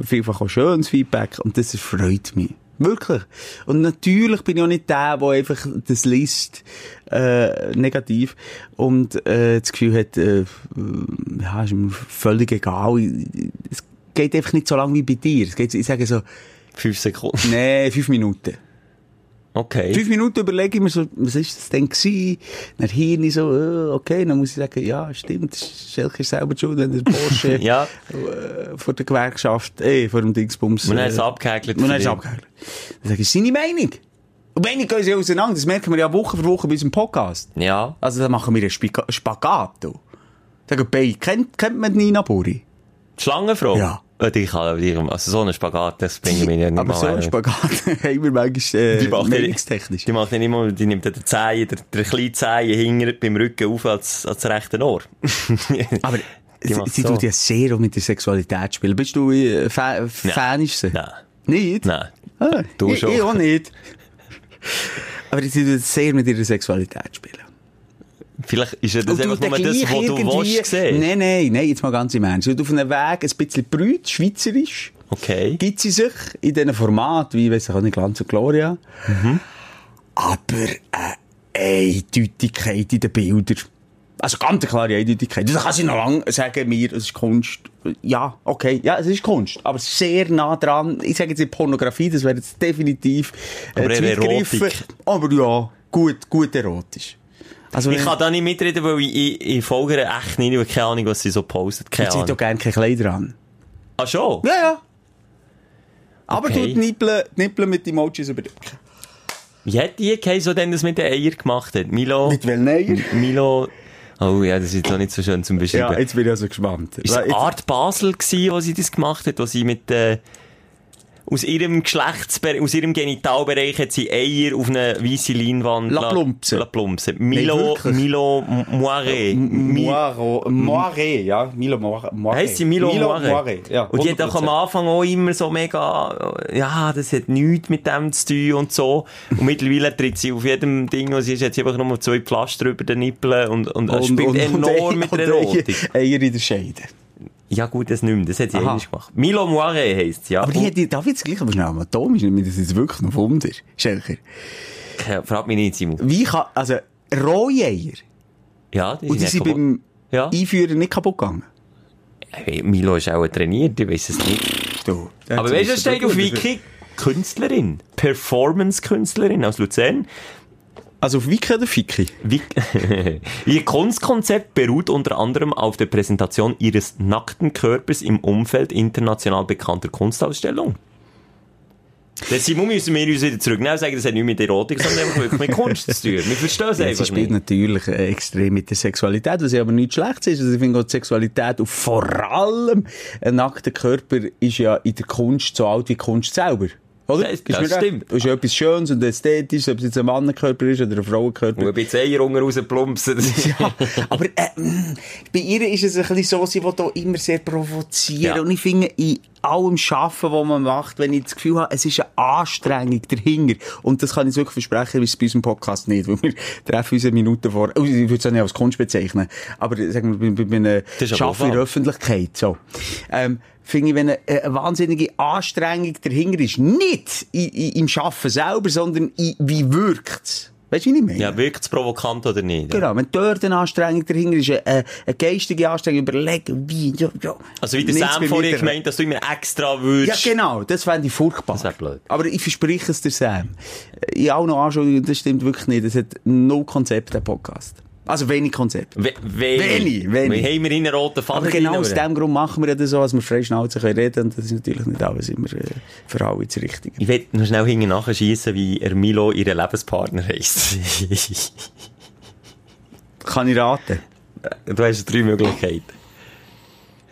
vielfach auch schönes Feedback und das freut mich. Wirklich. Und natürlich bin ich auch nicht der, der einfach das liest, äh, negativ und, äh, das Gefühl hat, äh, ja, ist mir völlig egal. Es geht einfach nicht so lange wie bei dir. Es geht, ich sage so, Fünf Sekunden. nee, fünf Minuten. Okay. Fünf Minuten überlege ich mir so, was ist das denn gewesen? Dann Hirn so, äh, okay, dann muss ich sagen, ja, stimmt, Schelke ist selber schuld, wenn der Porsche Ja, äh, vor der Gewerkschaft, eh, vor dem Dingsbums. man hat äh, es abgehäkelt. Man hat es abgehakt. Dann sage ich, seine Meinung. Und Meinung gehen sie auseinander, das merken wir ja Woche für Woche bei unserem Podcast. Ja. Also da machen wir einen Spika- Spagat. du. Sagen, bei, kennt, kennt man Nina Buri? Schlangenfrau? Ja. Äh, Die kann, die, also so einen Spagat, das bringen wir ja nicht Aber so einen ein. Spagat haben wir manchmal äh, Die macht ja- meinungstechnisch. Die macht nicht immer, die nimmt den Zehen, der, der kleine Zehen hinter beim Rücken auf als, als rechte Ohr. Aber Die sie, sie so. tut ja sehr mit der Sexualität spielen. Bist du äh, Fa Fan sie? Nein. Nicht? Nein. Ah, Du ich, schon. Ich auch nicht. Aber sie tut sehr mit ihrer Sexualität spielen. Vielleicht ist ja das einfach nur das, was du willst sehen. Nein, nein, nein, jetzt mal ganz im Ernst. Tut auf einem Weg ein bisschen brüt, schweizerisch. Okay. Gibt sie sich in diesen Format, wie, weiss ich auch nicht, Glanz und Gloria. Aber eine Eindeutigkeit in den Bildern. Also ganz eine klare Eindeutigkeit. Das kann sie noch lange sagen, mir, es ist Kunst. Ja, okay, ja, es ist Kunst. Aber sehr nah dran. Ich sage jetzt nicht Pornografie, das wäre jetzt definitiv äh, Aber. Erotik. Aber ja, gut, gut erotisch. Also, Ich kann da nicht mitreden, weil ich, ich, ich folge echt nicht, weil ich keine Ahnung, was sie so postet. Keine sie hat doch gerne keine Kleider an. Ah, schon? Ja, ja. Aber Okay. tut Nippeln, Nippeln mit Emojis überdecken. Wie hat die Kay so denn das mit den Eiern gemacht hat? Milo? Mit welchen Eiern? Milo? Oh ja, das ist jetzt auch nicht so schön zum Beschreiben. Ja, jetzt bin ich also gespannt. Ist es Art Basel gewesen, wo sie das gemacht hat, wo sie mit, äh, aus ihrem Geschlechtsbereich, aus ihrem Genitalbereich hat sie Eier auf eine weisse Leinwand La Plumpse. La Plumpse. Milo, wirklich? Milo Moiré. Moiro, Moiré, ja, Milo Moiré. Moiré. Heisst sie Milo, Moiré? ja. und die hat auch am 100%. Anfang auch immer so mega, ja, das hat nichts mit dem zu tun und so. Und mittlerweile tritt sie auf jedem Ding, was sie ist, hat sie einfach nur zwei Pflaster über den Nippeln und, und, und spielt enorm Ei- mit der und Erotik. Eier in der Scheide. Ja gut, das nicht mehr. Das hat sie eigentlich gemacht. Milo Moiré heisst ja. Aber die die- darf jetzt gleich aber schnell anatomisch, nicht, das ist wirklich noch Wunder, Schelker. Ja, frag mich nicht, Simon. Wie kann, also, rohe Eier, Ja, die und die sind sind beim Ja. Einführen nicht kaputt gegangen? Hey, Milo ist auch trainiert, ich weiß es nicht. Du, Aber weißt du, steht auf Wiki? Künstlerin. Performance-Künstlerin aus Luzern. Also auf Wiki oder Fiki? Ihr Kunstkonzept beruht unter anderem auf der Präsentation ihres nackten Körpers im Umfeld international bekannter Kunstausstellung. Der Simon müssen wir uns wieder zurücknehmen und sagen, das hat nicht mit Erotik, sondern einfach wirklich mit Kunst zu tun. Wir verstehen es Ja, sie einfach spielt nicht. natürlich äh, extrem mit der Sexualität, was ja aber nichts Schlechtes ist. Also ich finde auch die Sexualität und vor allem ein nackter Körper ist ja in der Kunst so alt wie die Kunst selber. Oder? Das- das stimmt. Das ist ja etwas Schönes und Ästhetisches, ob es jetzt ein Mannenkörper ist oder ein Frauenkörper. Und ein bisschen Eier unten rausplumpsen. Ja, aber äh, mh, bei ihr ist es ein bisschen so, sie will da immer sehr provozieren. Ja. Und ich finde, in allem Schaffen, was man macht, wenn ich das Gefühl habe, es ist eine Anstrengung dahinter. Und das kann ich wirklich versprechen, ist es bei unserem Podcast nicht. Weil wir treffen uns eine Minute vor, oh, ich würde es auch nicht als Kunst bezeichnen, aber sagen wir, bei, bei einem Schaffen in der. Öffentlichkeit, so. Ähm, finde ich, wenn eine, eine wahnsinnige Anstrengung dahinter ist, nicht i- i- im Schaffen selber, sondern in, wie wirkt's. Weißt du, wie ich meine? ja, wirkt es provokant oder nicht? Genau, wenn dort eine Anstrengung dahinter ist, eine, eine geistige Anstrengung, überlegen, wie, ja, ja. Also wie der Sam vorhin gemeint, dass du immer extra Ja, würdest. genau, das fände ich furchtbar. Das wär blöd. Aber ich verspreche es dir, Sam. Ich auch noch Anschuldigungen, das stimmt wirklich nicht. Es hat no Konzept, der Podcast. Also wenig Konzept. We wenig. Wenig, wenig. Wir haben wir in einen roten Faden Aber genau aus dem Grund machen wir das so, dass wir frei Schnauze können reden und das ist natürlich nicht alles immer äh, für alle das Richtige. Ich will noch schnell hinten nachschiessen, wie er Milo ihren Lebenspartner heisst. Kann ich raten? du hast drei Möglichkeiten.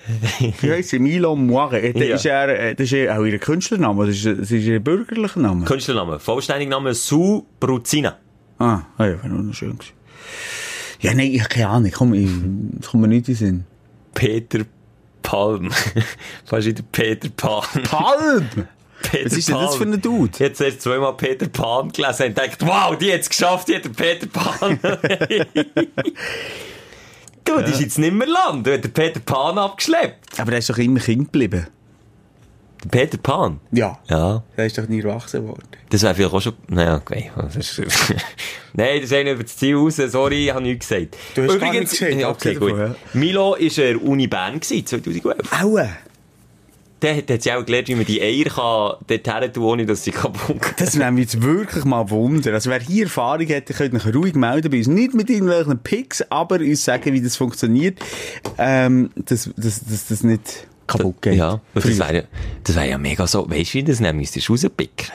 Wie heisst sie? Milo Moire. Äh, Das Ja. ist er, äh, das ist auch ihr Künstlername, das ist, das ist ihr bürgerlicher Name. Künstlername. Vollständiger Name Su Bruzina. Ah, ah ja, wäre noch schön gewesen. Ja, nein, ich keine Ahnung, komm, ich, es kommt mir nicht in den Sinn. Peter Palm. Fast wieder Peter Pan. Palm! Peter Was ist denn das für ein Dude? Habe zuerst zweimal Peter Pan gelesen und gedacht, wow, die hat es geschafft, die hat den Peter Pan. du, die ist jetzt nicht mehr Land. Du hast den Peter Pan abgeschleppt. Aber er ist doch immer Kind geblieben. Der Peter Pan? Ja. Ja. Er ist doch nie erwachsen worden. Das wäre vielleicht auch schon... Naja, okay. Das. Nein, das ist einer über das Ziel raus. Sorry, ich habe nichts gesagt. Du hast nichts gesagt, Ja, okay, gut. davon, ja. Milo war der Uni Bern, gewesen, 2011. Aua! Der hat ja auch gelernt, wie man die Eier kann dort her tun, ohne dass sie kaputt gehen. Das wäre jetzt wirklich mal Wunder. Also wer hier Erfahrung hat, der könnte sich ruhig melden bei uns. Nicht mit irgendwelchen Picks, aber uns sagen, wie das funktioniert, ähm, dass das, das, das nicht kaputt geht. Ja, das wäre ja, das wär ja mega so. Weißt du, wie das nehmen? Müsstest du rauspicken?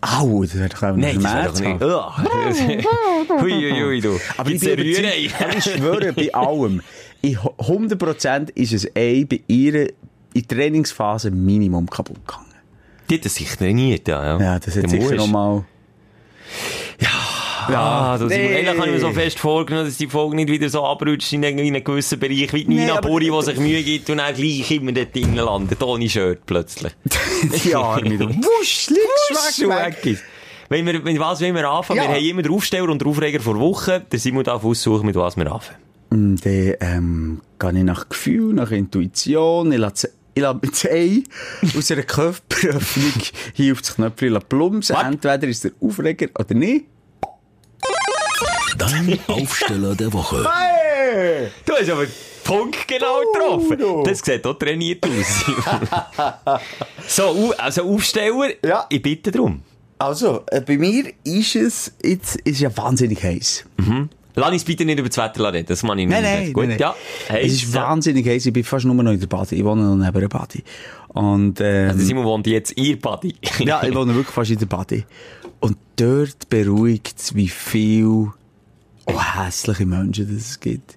Au, das wäre doch auch Nein, das wäre doch nicht. haben. Ui, ui, ui, du. Aber ich, bin ich schwöre, bei allem, in 100% ist es Ei bei ihr in Trainingsphase Minimum kaputt gegangen. Die hat das sich trainiert, ja. Ja, Ja, das hat sicher noch mal... Ah, das Nee. Eigentlich habe ich mir so fest vorgenommen, dass die Folge nicht wieder so abrutscht in einen, in einen gewissen Bereich, wie Nee, Nina aber- Buri, die sich Mühe gibt und dann gleich immer dort drin landet, ohne Shirt plötzlich. Die Arme, du wusch, links, weg. Wenn wir, mit was wollen wir anfangen? Ja. Wir haben immer den Aufsteller und den Aufreger vor Woche. Der Simon darf aussuchen, mit was wir anfangen. Und dann ähm, gehe ich nach Gefühl, nach Intuition, ich lasse ich lasse das Ei aus einer Köpferöffnung hier auf das Knöpfchen plumpsen. Entweder ist der Aufreger oder nicht. Dein Aufsteller der Woche. Du hast aber Punkt genau getroffen. Das sieht auch trainiert aus. so, also Aufsteller, Ja. ich bitte darum. Also, äh, bei mir ist es jetzt ist ja wahnsinnig heiß. Lass uns bitte nicht über das Wetter reden, das meine ich Nein, nicht. nein, Gut, nein, nein. ja. es ist wahnsinnig heiß. Ich bin fast nur noch in der Bade. Ich wohne noch neben der Bade. Und, ähm, Der Simon wohnt jetzt in ihr Buddy. ja, ich wohne wirklich fast in der Bade. Und dort beruhigt es, wie viel oh, hässliche Menschen das es gibt.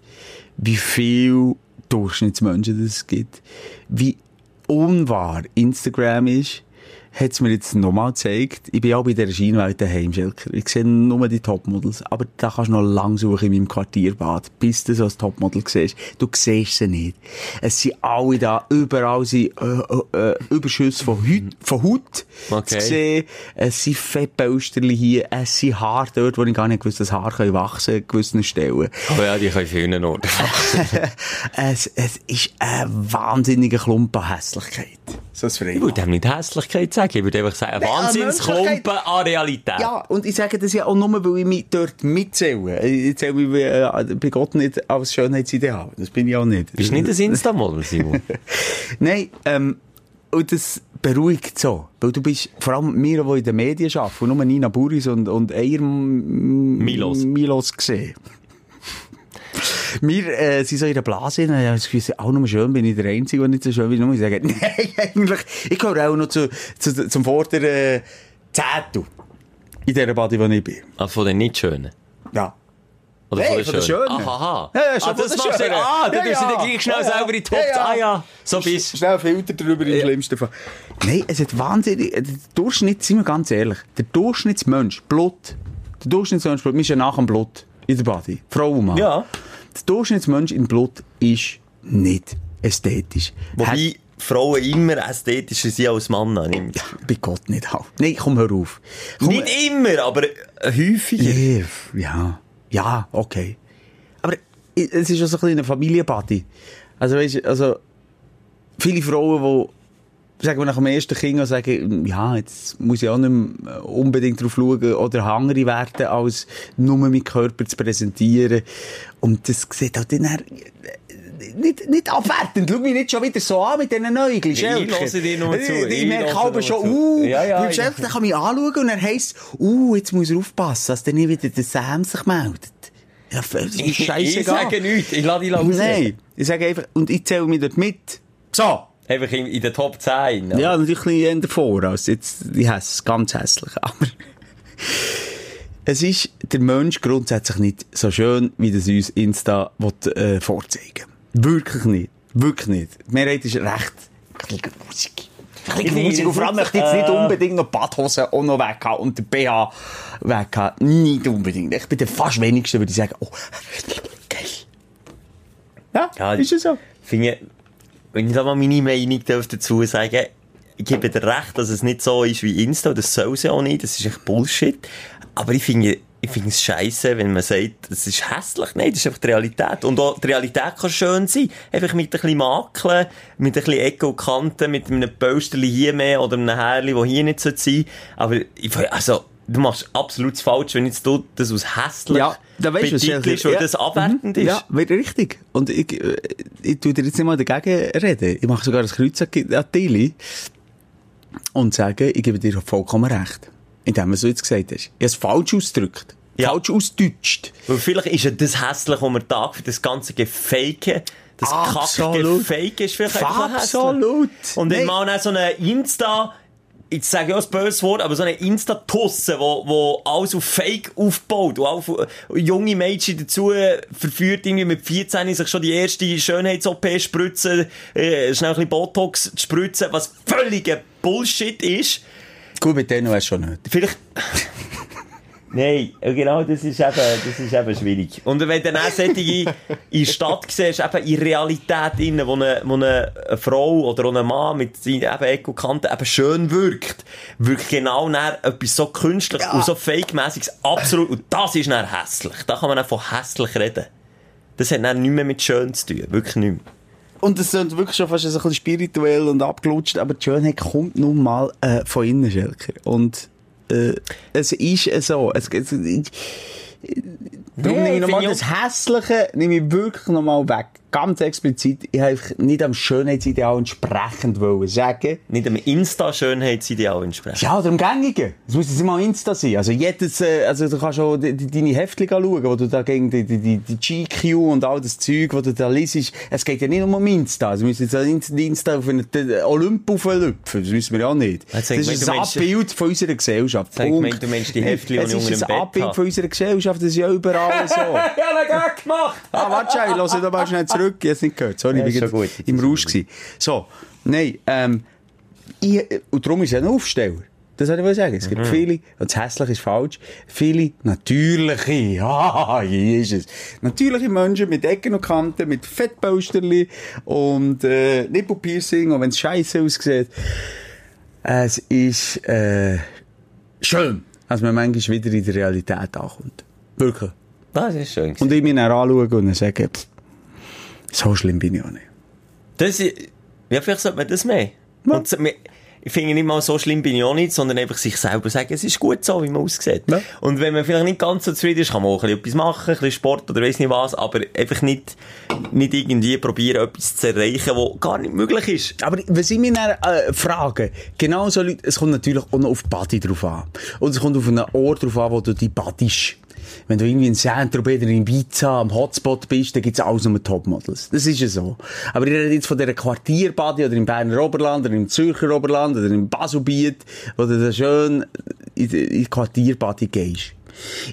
Wie viel Durchschnittsmenschen das es gibt. Wie unwahr Instagram ist, hat es mir jetzt nochmal gezeigt. Ich bin auch bei dieser Scheinwelt daheim, Schelker. Ich sehe nur die Topmodels. Aber da kannst du noch lang suchen in meinem Quartierbad, bis du so ein Topmodel siehst. Du siehst sie nicht. Es sind alle da, überall sind äh, äh, äh, Überschüsse von, Haut, von Haut Okay. zu sehen. Es sind Fettpölsterli hier, es sind Haare dort, wo ich gar nicht gewusst, dass Haare können wachsen an gewissen Stellen. Oh ja, die können vielen Orten. es, es ist ein wahnsinniger Klumpen Hässlichkeit. So ein Ich Freiwillig. würde dem nicht Hässlichkeit sagen, ich würde einfach sagen, ein Nein, Wahnsinnsklumpen an Realität. Ja, und ich sage das ja auch nur, weil ich mich dort mitzähle. Ich zähle mich äh, bei Gott nicht als Schönheitsideal. Das bin ich auch nicht. Bist du nicht ein Insta-Model, Simon? Nein, ähm, und das beruhigt so. Weil du bist, vor allem wir, die in den Medien arbeiten, und nur Nina Buris und, und Eier Milos. Milos gesehen. Wir äh, sind so in der Blase, und ich habe das Gefühl, auch nur schön bin ich der Einzige, der nicht so schön. Nur ich sage, nein, eigentlich, ich gehöre auch noch zu, zu, zum vorderen Zettel. In dieser Body, wo ich bin. Ah, von den nicht Schönen. Ja. Oder Nein, von den Schönen? Schönen. Aha, aha. Ja, ja, ah, das machst du. Ah, dann Ja, tust du ja. dann gleich schnell Ja, ja. selber in die Top. Ja, ja. Ah ja, so bist Schnell Filter drüber im schlimmsten Fall. Nein, es hat wahnsinnig, der Durchschnitt, sind wir ganz ehrlich, der Durchschnittsmensch, Blut, der Durchschnittsmensch, Blut, wir sind ja nach dem Blut in der Body, Frau und Mann. Ja. Der Durchschnittsmensch im Blut ist nicht ästhetisch. Hat- Wobei Frauen immer ästhetischer sind als Männer. Nicht, bei Gott nicht auch. Nein, komm, hör auf. Komm, nicht immer, aber äh, häufiger. Ja, ja, ja, okay. Aber es ist auch so ein bisschen eine Familienparty. Also, weißt du, also, viele Frauen, die, sagen wir, nach dem ersten Kind sagen, ja, jetzt muss ich auch nicht mehr unbedingt drauf schauen oder hungry werden, als nur meinen Körper zu präsentieren. Und das sieht halt dann nicht, nicht abwertend. Schau mich nicht schon wieder so an mit diesen Näugeln. Ich höre dir nur zu. Ich, Ich ich merke aber schon, zu. uh, Ja, ja, ich- der kann mich anschauen und er heisst, uh, jetzt muss er aufpassen, dass der nicht wieder der Sam sich meldet. Ja, das ist Ich scheißegal. sage nichts, ich lade dich raus. Nein, ich sage einfach, und ich zähle mich dort mit. So. Einfach in, in den Top 10. Ja, natürlich ein bisschen davor, als jetzt die Häss, ganz hässlich. Aber es ist der Mensch grundsätzlich nicht so schön, wie das uns Insta will, äh, vorzeigen Wirklich nicht. Wirklich nicht. Die Mehrheit ist recht. Musik. Musik. Und vor allem möchte ich jetzt nicht unbedingt noch Badhosen auch noch weg haben und den BH weg haben. Nicht unbedingt. Ich bin der fast wenigste, würde ich sagen, oh, geil. Ja, Ja, ist es so. Finde, wenn ich da mal meine Meinung dazu sagen ich gebe dir recht, dass es nicht so ist wie Insta, das soll es ja auch nicht, das ist echt Bullshit. Aber ich finde, ich finde es scheiße, wenn man sagt, das ist hässlich. Nein, das ist einfach die Realität. Und auch die Realität kann schön sein. Einfach mit ein bisschen Makeln, mit ein bisschen Ecken und Kanten, mit einem Pösterli hier mehr oder einem Härli, das hier nicht sein sollte. Aber ich, also, du machst absolut falsch, wenn jetzt du das aus hässlich Ja, da weißt betitelst, ja. weil das abwertend ist. Ja, richtig. Und ich, äh, ich tu dir jetzt nicht mal dagegen reden. Ich mache sogar ein Kreuz an Tilly und sage, ich gebe dir vollkommen recht. Indem was du jetzt gesagt hast. Ich habe es falsch ausgedrückt. Ja. Falsch ausgedeutscht. Weil vielleicht ist ja das hässlich, was wir Tag für das ganze Gefake, das Absolut. Kack-Gefake ist vielleicht einfach. Absolut. Und wenn man auch so eine Insta, ich sage ja das böse Wort, aber so eine Insta-Tusse, wo, wo alles auf Fake aufbaut, wo auch junge Mädchen dazu verführt, irgendwie mit 14 sich schon die erste Schönheits-OP spritzen, äh, schnell ein bisschen Botox zu spritzen, was völliger Bullshit ist. Gut, mit denen wär's schon nicht. Vielleicht. Nein, ja, genau, das ist eben, das ist eben schwierig. Und wenn du dann auch solche in der Stadt siehst, eben in Realität innen, wo eine, wo eine Frau oder ein Mann mit seinen eben Ecken und Kanten eben schön wirkt, wirkt genau dann etwas so künstlich und so fake-mässiges absolut, und das ist dann hässlich. Da kann man auch von hässlich reden. Das hat dann nichts mehr mit schön zu tun. Wirklich nicht mehr. Und das sind wirklich schon fast ein bisschen spirituell und abgelutscht, aber die Schönheit kommt nun mal äh, von innen, Schelker. Und äh, es ist äh, so. Es, es, ich, Darum Nee, nehme ich nochmal das Hässliche, nehme ich wirklich nochmal weg. Ganz explizit. Ich habe nicht am Schönheitsideal entsprechend wollen sagen. Nicht einem Insta-Schönheitsideal entsprechen. Ja, oder am Gängigen. Es muss jetzt immer Insta sein. Also jedes, äh, also du kannst auch die, die, deine Heftchen schauen, wo du da gegen die, die, die, GQ und all das Zeug, wo du da liest. Es geht ja nicht nur um Insta. Also müssen jetzt Insta- auf einen den Olymp auflüpfen. Das wissen wir ja auch nicht. Das ist ein Abbild von unserer Gesellschaft. Punkt. mal, du meinst die Heftchen, die Es ich unter ist dem ein Bett Abbild habe. von unserer Gesellschaft. Das ist ja überall so. Ja, na, gemacht! Ah, warte ich höre mal schnell zurück. Ich habe es nicht gehört. Sorry, Ja, ich gut. im Rausch gewesen. So, nein, ähm, ich, und darum ist er ein Aufsteller. Das wollte ich mal sagen. Es Mhm. gibt viele, und das Hässliche ist falsch, viele natürliche, ah, hier ist es, natürliche Menschen mit Ecken und Kanten, mit Fettpausterli und äh, Nippelpiercing, und wenn es scheiße aussieht. Es ist äh, schön, dass man manchmal wieder in der Realität ankommt. Wirklich. Das ist schön. Und ich mich dann anschaue und dann sage, pff, so schlimm bin ich auch nicht. Das, ist- ja, vielleicht sollte man das mehr. Und so- mir- ich finde nicht mal so schlimm bin ich auch nicht, sondern einfach sich selber sagen, es ist gut so, wie man aussieht. Ja. Und wenn man vielleicht nicht ganz so zufrieden ist, kann man auch ein bisschen etwas machen, ein bisschen Sport oder weiss nicht was, aber einfach nicht, nicht irgendwie probieren, etwas zu erreichen, was gar nicht möglich ist. Aber was ich mich dann äh, frage, genau so Leute, es kommt natürlich auch noch auf die Body drauf an. Und es kommt auf einen Ort drauf an, wo du die badist. Wenn du irgendwie in Saint-Tropez oder in Ibiza am Hotspot bist, dann gibt's alles nur Topmodels. Das ist ja so. Aber ich rede jetzt von dieser Quartierbody oder im Berner Oberland oder im Zürcher Oberland oder im Baselbiet, wo du da schön in die, Quartierbody gehst.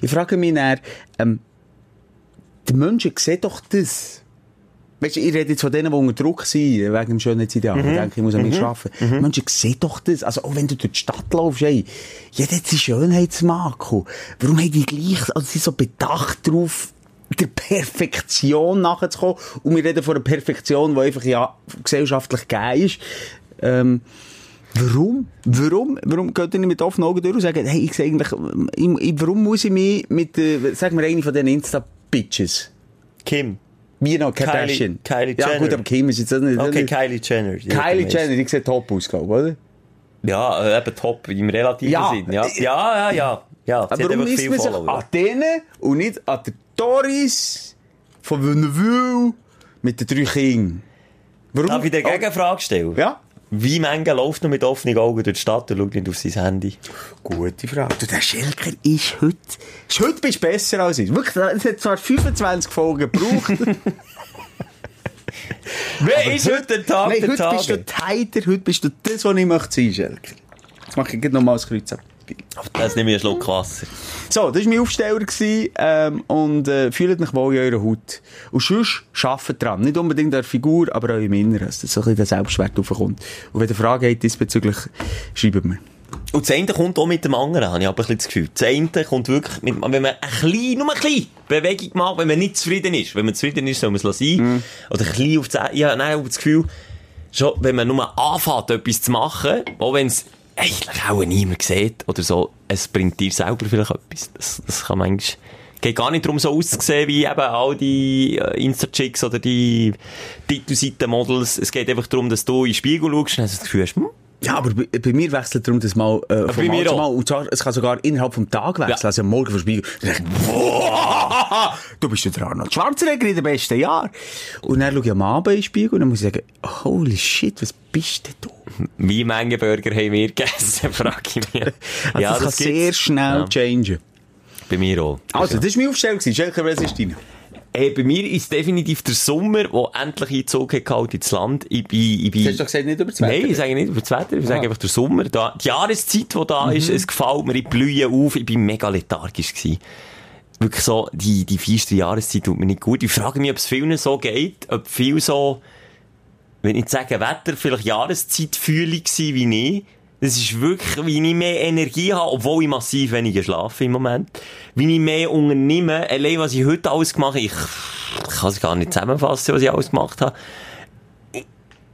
Ich frage mich dann, ähm, die Menschen sehen doch das. Weißt du, ich rede jetzt von denen, die unter Druck sind, wegen dem Schönheitsideal. Ich denke, ich muss an mich arbeiten. Menschen sehen doch das. Also, auch wenn du durch die Stadt laufst, ey, jeder hat seinen Schönheitsmakel. Warum haben die gleich, also, sie sind so bedacht darauf, der Perfektion nachzukommen? Und wir reden von einer Perfektion, die einfach, ja, gesellschaftlich gegeben ist. Ähm, Warum? Warum? Warum geht ihr nicht mit offenen Augen durch und sagen, hey, ich sehe eigentlich, ich, ich, warum muss ich mich mit, äh, sag mir, eine von den Insta-Bitches, Kim. Wie noch Kardashian? Kylie Ja Jenner. gut, aber Kim ist jetzt nicht... Okay, nicht Kylie Jenner. Kylie Jenner, die sieht top aus, glaube oder? Ja, eben top, im relativen Ja. Sinn. Ja, ja, ja, ja. ja. Aber warum misst man sich an denen und nicht an der Doris von Venneville mit den drei Kindern? Warum? Darf ich dir Gegenfrage stellen? Ja? Wie Menge läuft noch mit offenen Augen durch die Stadt und schaut nicht auf sein Handy? Gute Frage. Du, der Schelker ist heute, ist heute bist du besser als ich. Wirklich, es hat zwar 25 Folgen gebraucht. Wer ist heute der Tag Nein, der heute bist du Tage? Tighter, heute bist du das, was ich möchte sein, Schelker. Jetzt mache ich gleich nochmal das Kreuz ab. Das nehme ich einen Schluck Wasser. So, das war mein Aufsteller gewesen, ähm, und äh, fühlt euch wohl in eurer Haut. Und sonst arbeitet dran. Nicht unbedingt an der Figur, aber auch im Inneren, dass so ein bisschen der Selbstwert aufkommt. Und wenn ihr Fragen habt diesbezüglich, schreibt mir. Und das eine kommt auch mit dem anderen, habe ich aber ein bisschen das Gefühl. Das eine kommt wirklich mit, wenn man ein klein, nur ein klein Bewegung macht, wenn man nicht zufrieden ist. Wenn man zufrieden ist, soll man es lassen. Oder ein klein auf das, ich habe dann auch das Gefühl, schon, wenn man nur anfängt, etwas zu machen, auch wenn es eigentlich auch niemand sieht oder so, es bringt dir selber vielleicht etwas. Das, das kann man eigentlich, geht gar nicht darum, so auszusehen wie eben all die äh, Insta-Chicks oder die Titelseiten-Models. Es geht einfach darum, dass du in den Spiegel schaust und hast das Gefühl hast, hm, Ja, aber bei, bei mir wechselt darum das mal äh, bei Mal mir zu. Mal. Und zwar, es kann sogar innerhalb vom Tag wechseln. Ja. Also am Morgen vom boah, du bist der Arnold Schwarzenegger in den besten Jahren. Und dann schaue ich am Abend in den Spiegel und dann muss ich sagen, holy shit, was bist denn du? Wie Menge Burger haben wir gegessen, frage ich mich. Also das, kann sehr gibt's. schnell Ja. changen. Bei mir auch. Also, das war meine Aufstellung. Schelker, was ist deine? Hey, bei mir ist definitiv der Sommer, der endlich Einzug hat gehalten ins Land. Ich bin, ich bin... Du hast doch gesagt, nicht über das Wetter. Nein, ich sage nicht über das Wetter, ich sage Ah. einfach der Sommer. Da, die Jahreszeit, die da ist, es gefällt mir, ich blühe auf, ich bin mega lethargisch gewesen. Wirklich so, die, die feinste Jahreszeit tut mir nicht gut. Ich frage mich, ob es vielen so geht, ob viel so, wenn ich nicht sagen Wetter, vielleicht Jahreszeitfühlung gewesen wie ich. Das ist wirklich, wie ich mehr Energie habe, obwohl ich massiv weniger schlafe im Moment. Wie ich mehr unternehme, allein was ich heute alles gemacht habe, ich kann es gar nicht zusammenfassen, was ich alles gemacht habe.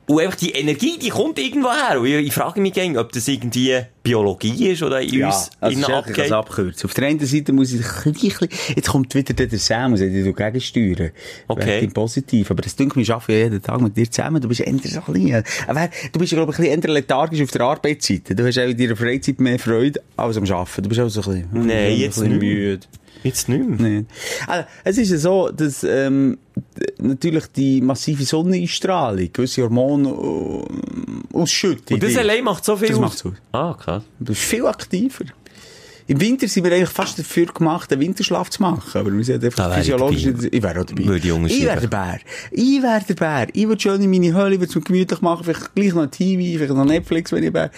Und einfach die Energie, die kommt irgendwo her. Und ich, ich frage mich gerne, ob das irgendwie Biologie ist oder in Ja, uns also es abgeht. abkürzen. Auf der einen Seite muss ich ein bisschen, jetzt kommt wieder der Sam, der du gegensteuern. Okay. Wegen Positiv. Aber das denke ich, ich arbeite ja jeden Tag mit dir zusammen. Du bist eher so ein bisschen, aber du bist ja, glaube ich, ein bisschen lethargisch auf der Arbeitsseite. Du hast auch in deiner Freizeit mehr Freude als am Arbeiten. Du bist auch so ein bisschen, Nein, ein jetzt bisschen nicht mehr. müde. Jetzt nicht mehr. Nee. Also, es ist ja so, dass ähm, natürlich die massive Sonneneinstrahlung gewisse Hormone äh, ausschüttet. Und das allein macht so viel Das aus. macht's aus. Ah, krass. Du bist viel aktiver. Im Winter sind wir eigentlich fast dafür gemacht, einen Winterschlaf zu machen. Aber wir sind Da einfach ich physiologisch. dabei. Ich wäre auch dabei. Würde ich. Ich wäre der Bär. Ich wäre der Bär. Ich würde schön in meine Höhle, würde es mir gemütlich machen, vielleicht gleich noch TV, vielleicht noch Netflix, wenn ich wäre.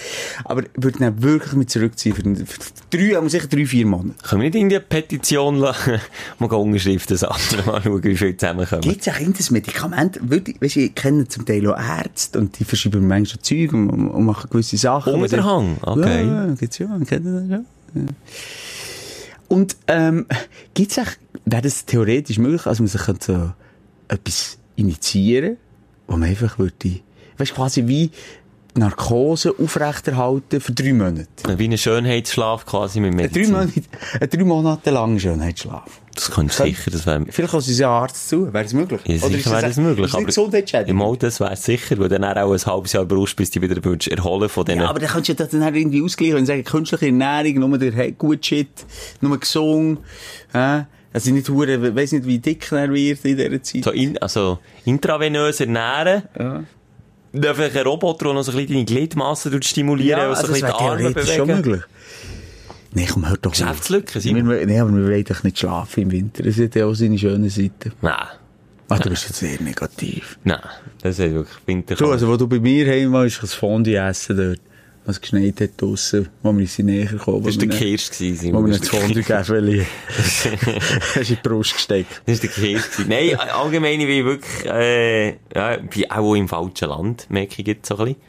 Aber ich würde dann wirklich mit zurückziehen. Für, für drei, aber sicher drei, vier Monate. Können wir nicht in die Petition la- mal gehen Unterschriften sammeln, mal schauen, wie viel zusammenkommen? Gibt es auch in das Medikament, ich, weißt, ich kenne zum Teil auch Ärzte und die verschreiben mir manchmal Zeug und, und machen gewisse Sachen. Unter Hang? Okay. Ja, gibt's ja, ich kenne das. Ja. Und, ähm, gibt's auch, wäre das theoretisch möglich, also man sich könnte so etwas initiieren, wo man einfach würde, weißt, quasi wie Narkose aufrechterhalten für drei Monate. Wie ein Schönheitsschlaf quasi mit Ein drei Medizin. Monate, drei Monate lang Schönheitsschlaf. Das könnte sicher, das wäre... Vielleicht kann es ein Arzt zu. Wäre das möglich? Ja, sicher wäre das möglich. Nicht gesundheitsschädigend? Im Auto, das wäre sicher, weil dann auch ein halbes Jahr brauchst, bis du wieder erholen von diesen... Ja, aber dann könntest du das dann irgendwie ausgleichen und sagen, künstliche Ernährung, nur der gut Shit, nur gesund, äh, also nicht hure, weiss nicht, wie dick er wird in dieser Zeit. so in, also intravenös ernähren. Ja. Vielleicht ein Roboter, der noch so ein bisschen deine Gliedmassen stimulieren Ja, und so also ein bisschen wäre die Arme theoretisch schon bewegen. möglich. Nee, komm, hör doch. Geschäftslücke, Simon. wir- nee, aber wir wollen doch nicht schlafen im Winter. Das hat ja auch seine schönen Seiten. Nein, Ach, du bist jetzt sehr negativ. nein. Das ist wirklich Winter. Du, also, wo du bei mir heim warst, ein Fondue essen dort, was geschneit hat draussen, wo wir uns näher gekommen das war der Kirsch, gewesen, Wo wir Das nicht war der das Fondue geben, hast du in die Brust gesteckt. Das war der Kirsch. gewesen. Nein, allgemein, ich bin wirklich, äh, ja, ich bin auch im falschen Land, merke ich jetzt so ein bisschen.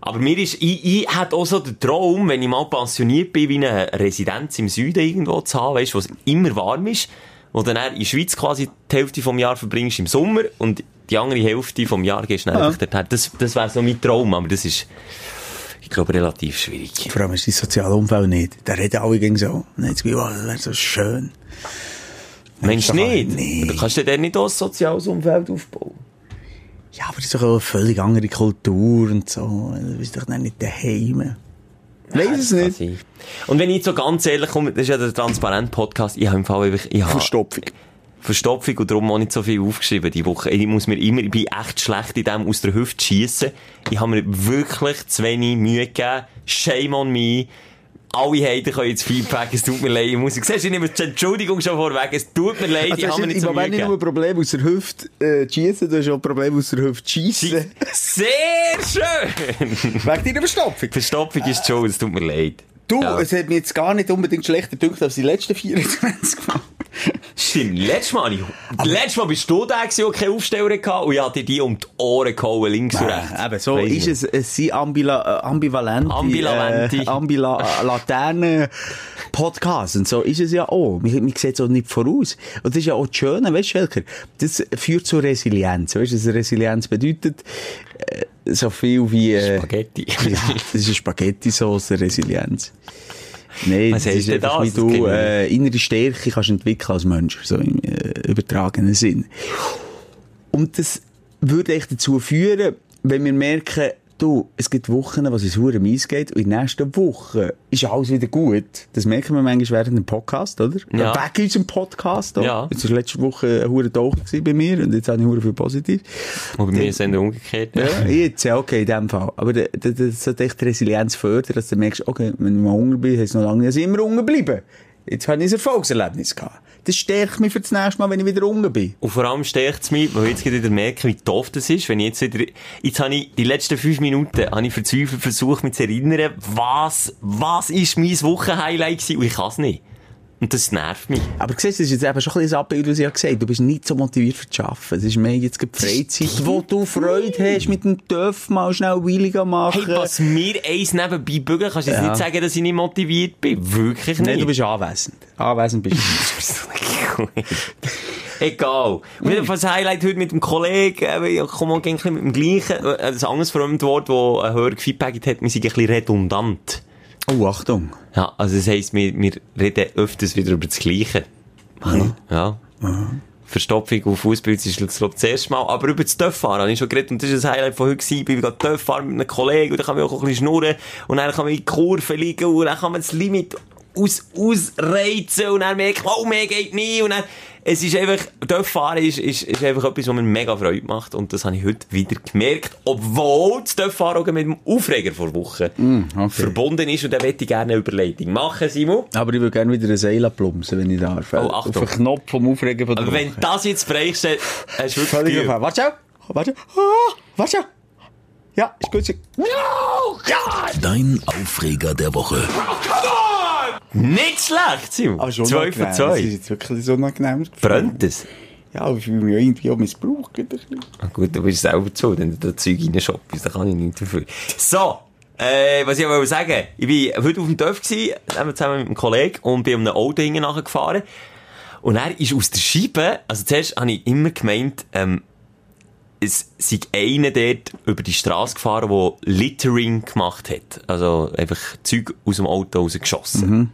Aber mir ist, ich, ich hätte auch so den Traum, wenn ich mal pensioniert bin, wie eine Residenz im Süden irgendwo zu haben, weißt, wo es immer warm ist, wo dann in der Schweiz quasi die Hälfte vom Jahr verbringst im Sommer und die andere Hälfte vom Jahr gehst du dann Ja. einfach dorthin. Das, das wäre so mein Traum, aber das ist, ich glaube, relativ schwierig. Vor allem ist dein soziale Umfeld nicht. Da reden alle gegen so. Jetzt wie, oh, das wäre so schön. Meinst du doch nicht? nicht. Du kannst dir dann nicht auch ein soziales Umfeld aufbauen. Ja, aber das ist doch eine völlig andere Kultur und so. Du bist doch dann nicht daheim. Weiss es Das nicht. sein. Und wenn ich jetzt so ganz ehrlich komme, das ist ja der Transparent-Podcast, ich habe im Fall einfach, ich habe, Verstopfung. Verstopfung und darum auch nicht so viel aufgeschrieben die Woche. Ich muss mir immer, ich bin echt schlecht in dem aus der Hüfte schießen. Ich habe mir wirklich zu wenig Mühe gegeben. Shame on me. Alle Hater können jetzt Feedback, es tut mir leid. Ich muss, siehst du, ich nehme die Entschuldigung schon vorweg, es tut mir leid, ich Also, habe mir nicht so Mühe Moment nicht nur gegeben. ein Problem aus der Hüfte äh, schießen, du hast auch ein Problem aus der Hüfte schießen. Sehr schön! Wegen deiner Verstopfung. Verstopfung ist Schuld, es tut mir leid. Du, Ja. es hat mir jetzt gar nicht unbedingt schlechter gedacht als die letzten 24 Mal. Stimmt, letztes Mal, ich, letztes Mal bist du der, der keine Aufsteller hatte und ich hatte dir um die Ohren gehauen, links und rechts. Eben, so Weiss ist es, es sind ambila, äh, ambivalente, Ambivalente. Äh, ambila, Laternen Podcasts. Und so ist es ja auch. Man, man sieht es auch nicht voraus. Und das ist ja auch das Schöne, weißt du, Schelker? Das führt zur Resilienz. Weißt du, was Resilienz bedeutet? Äh, so viel wie, äh, Spaghetti. ja, das ist Spaghetti-Sauce, Resilienz. Nein, das ist einfach, das? wie du äh, innere Stärke kannst entwickeln als Mensch, so im äh, übertragenen Sinn. Und das würde echt dazu führen, wenn wir merken, du, es gibt Wochen, was es hure mies geht, und in den nächsten Wochen ist alles wieder gut. Das merken wir manchmal während dem Podcast, oder? Ja. Weg unserem Podcast, oder? Ja. Jetzt war letzte Woche ein hure Tauch gewesen bei mir, und jetzt habe ich hure viel positiv. Und bei mir sind es umgekehrt. Ja, jetzt, ja, okay, in dem Fall. Aber das, sollte echt die Resilienz fördern, dass du merkst, okay, wenn ich mal Hunger bin, heisst es noch lange nicht, dass ich immer Hunger. Jetzt habe ich ein Erfolgserlebnis gehabt. Das stärkt mich für das nächste Mal, wenn ich wieder Hunger bin. Und vor allem stärkt es mich, weil ich jetzt wieder merke, wie doof das ist, wenn ich jetzt wieder, jetzt habe ich, die letzten fünf Minuten, habe ich verzweifelt versucht, mich zu erinnern, was, was ist mein Wochenhighlight gewesen, und ich kann es nicht. Und das nervt mich. Aber du siehst, das ist jetzt eben schon ein bisschen Abbild, was ich ja gesagt habe. Du bist nicht so motiviert für das Arbeiten. Es ist mehr jetzt die Freizeit, wo du Freude hast, mit dem Töff mal schnell Wheeling machen. Hey, was mir eins nebenbei bügeln, kannst du jetzt Ja. nicht sagen, dass ich nicht motiviert bin. Wirklich nicht. Nein, du bist anwesend. Anwesend bist du. Egal. Und jedenfalls das Highlight heute mit dem Kollegen, ich komme auch mit dem gleichen, äh, ein anderes Fremdwort, das ein Hörer gefeedbackt hat, wir sind ein bisschen redundant. Oh, Achtung. Ja, also das heisst, wir, wir reden öfters wieder über das Gleiche. Ja. Verstopfung auf Fußball ist jetzt, glaub ich, das erste Mal. Aber über das Töfffahren habe ich schon geredet. Und das ist ein Highlight von heute gewesen. Ich bin gerade Töfffahren mit einem Kollegen. Und dann kann man auch ein bisschen schnurren. Und dann kann man in die Kurve liegen. Und dann kann man das Limit aus, ausreizen. Und dann merkt man, oh, mehr geht nicht. Und dann, es ist einfach, Töfffahren ist, ist, ist einfach etwas, was mir mega Freude macht. Und das habe ich heute wieder gemerkt. Obwohl das Töfffahren auch mit dem Aufreger vor Wochen okay. verbunden ist. Und dann möchte ich gerne eine Überleitung machen, Simon. Aber ich würde gerne wieder ein Seil abplumpsen, wenn ich darf. Oh, Achtung. Auf den Knopf vom Aufregen von der Aber wenn Woche. das jetzt brichst, dann hast du wirklich Völlig auf. Warte. Warte. Ah, warte schon. Ja, ist gut. Dein Aufreger der Woche. Nicht schlecht, Simon. Ah, schon zwei von unangenehm. Das ist zwei. jetzt wirklich so unangenehm. Brennt es? Ja, aber ich fühle mich irgendwie auch missbraucht. Ah, gut, du bist selber zu, wenn du das Zeug reinschoppst, da kann ich nichts dafür. So, äh, was ich wollte sagen, ich war heute auf dem Dorf gewesen, zusammen mit einem Kollegen, und bin um einem Auto hinten nachgefahren. Und er ist aus der Scheibe, also zuerst habe ich immer gemeint, ähm, es sei einer dort über die Straße gefahren, der Littering gemacht hat. Also einfach Zeug aus dem Auto rausgeschossen.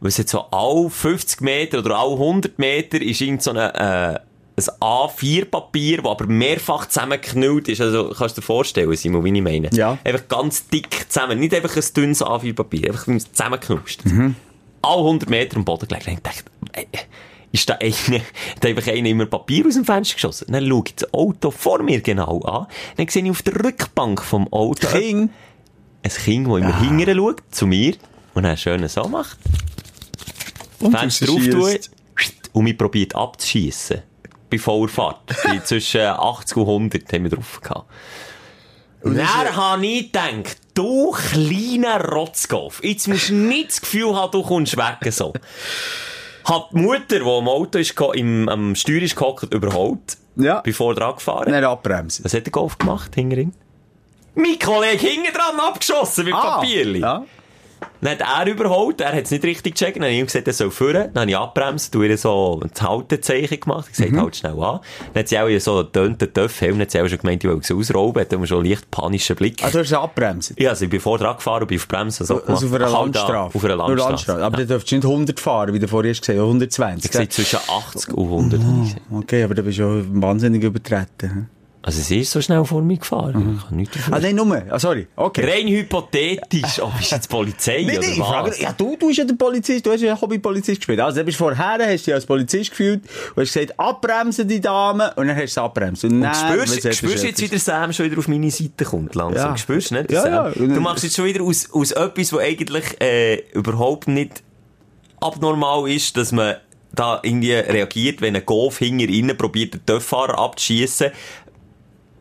Weil es hat so alle 50 Meter oder alle 100 Meter ist irgend so eine, äh, ein A4-Papier, das aber mehrfach zusammengeknüllt ist. Also, kannst du dir vorstellen, Simon, wie ich meine? Ja. Einfach ganz dick zusammen. Nicht einfach ein dünnes A4-Papier, einfach zusammengeknuscht. Alle 100 Meter am Boden gelegt. Ich dachte, äh, ist da einer, da einfach einer immer Papier aus dem Fenster geschossen. Dann schaue ich das Auto vor mir genau an. Dann sehe ich auf der Rückbank vom Auto King. ein Kind, das immer hinterher schaut, zu mir, und einen schönen so macht. Und Fenster drauf tun und mich probiert abzuschiessen. Bei voller Fahrt. Bei zwischen 80 und 100 haben wir drauf gehabt. Und dann habe ich gedacht, du kleiner Rotzkopf, jetzt musst du nicht das Gefühl haben, du kommst weg so. Hat die Mutter, die am Auto ist, im, am Steuer ist gehockt, überholt. Ja. Bevor dran gefahren. Nicht abbremsen. Was hat der Golf gemacht, hinter ihm? Mein Kollege hinten dran abgeschossen mit Papierli. Ja. Dann hat er überholt, er hat es nicht richtig gecheckt, dann habe ich ihm gesagt, er soll führen, dann habe ich abbremst, du ihr so ein Haltezeichen gemacht, ich gesagt, halt schnell an. Dann hat sie auch so einen tönten Töpfhelm, dann hat sie auch schon gemeint, ich will sie ausrauben, hat immer schon einen leicht panischen Blick. Du hast abbremsen. Ja, also ich bin vorher dran gefahren und bin auf Bremse so Also auf einer Halt an, Landstraße. Auf einer Nur Landstraße. Aber ja. du darfst nicht 100 fahren, wie du vorher hast gesagt, 120. Ich gesagt, zwischen 80 und 100 habe ich gesagt. Okay, aber du bist ja wahnsinnig übertreten. Also sie ist so schnell vor mir gefahren. Ich kann nichts dafür. Ah, nein, nur. Ah, sorry. Okay. Rein hypothetisch. Oh, bist du jetzt Polizei Nein, oder nein, ich frage, was? ja, du, du bist ja der Polizist, du hast ja Hobbypolizist gespielt. Also, du bist vorher, hast dich als Polizist gefühlt und hast gesagt, abbremsen die Dame, und dann hast du sie abbremsen. Und, Und dann, spürst, was spürst er jetzt, wie der Sam schon wieder auf meine Seite kommt, langsam? Ja. Spürst du nicht? Ja, ja. Du machst jetzt schon wieder aus, aus etwas, was eigentlich äh, überhaupt nicht abnormal ist, dass man da irgendwie reagiert, wenn ein Golf hinter innen probiert, den Töfffahrer abzuschießen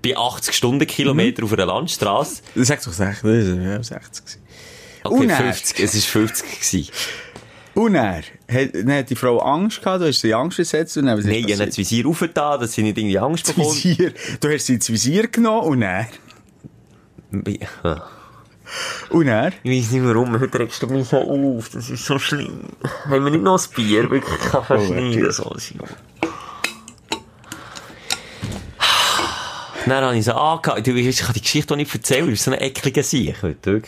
bei 80 Stundenkilometer auf einer Landstraße. Das sagt doch 60, das ja 60 gewesen. Okay, Und er- 50, es ist 50 gewesen. Und er, hat, dann hat die Frau Angst gehabt, du hast sie Angst gesetzt und dann, Nein, ich habe das Visier aufgetan, dass sie nicht irgendwie Angst Das bekommt. Visier, du hast sie ins Visier genommen und er, und er, Ich weiß nicht warum, heute regst du mich so auf, das ist so schlimm. Haben wir nicht noch ein Bier? Wirklich, ich kann verschneiden, so Simon. Dann habe ich sie angehalten, du weißt, ich kann die Geschichte auch nicht erzählen, ich bin so ein ekliger Sieg, wirklich.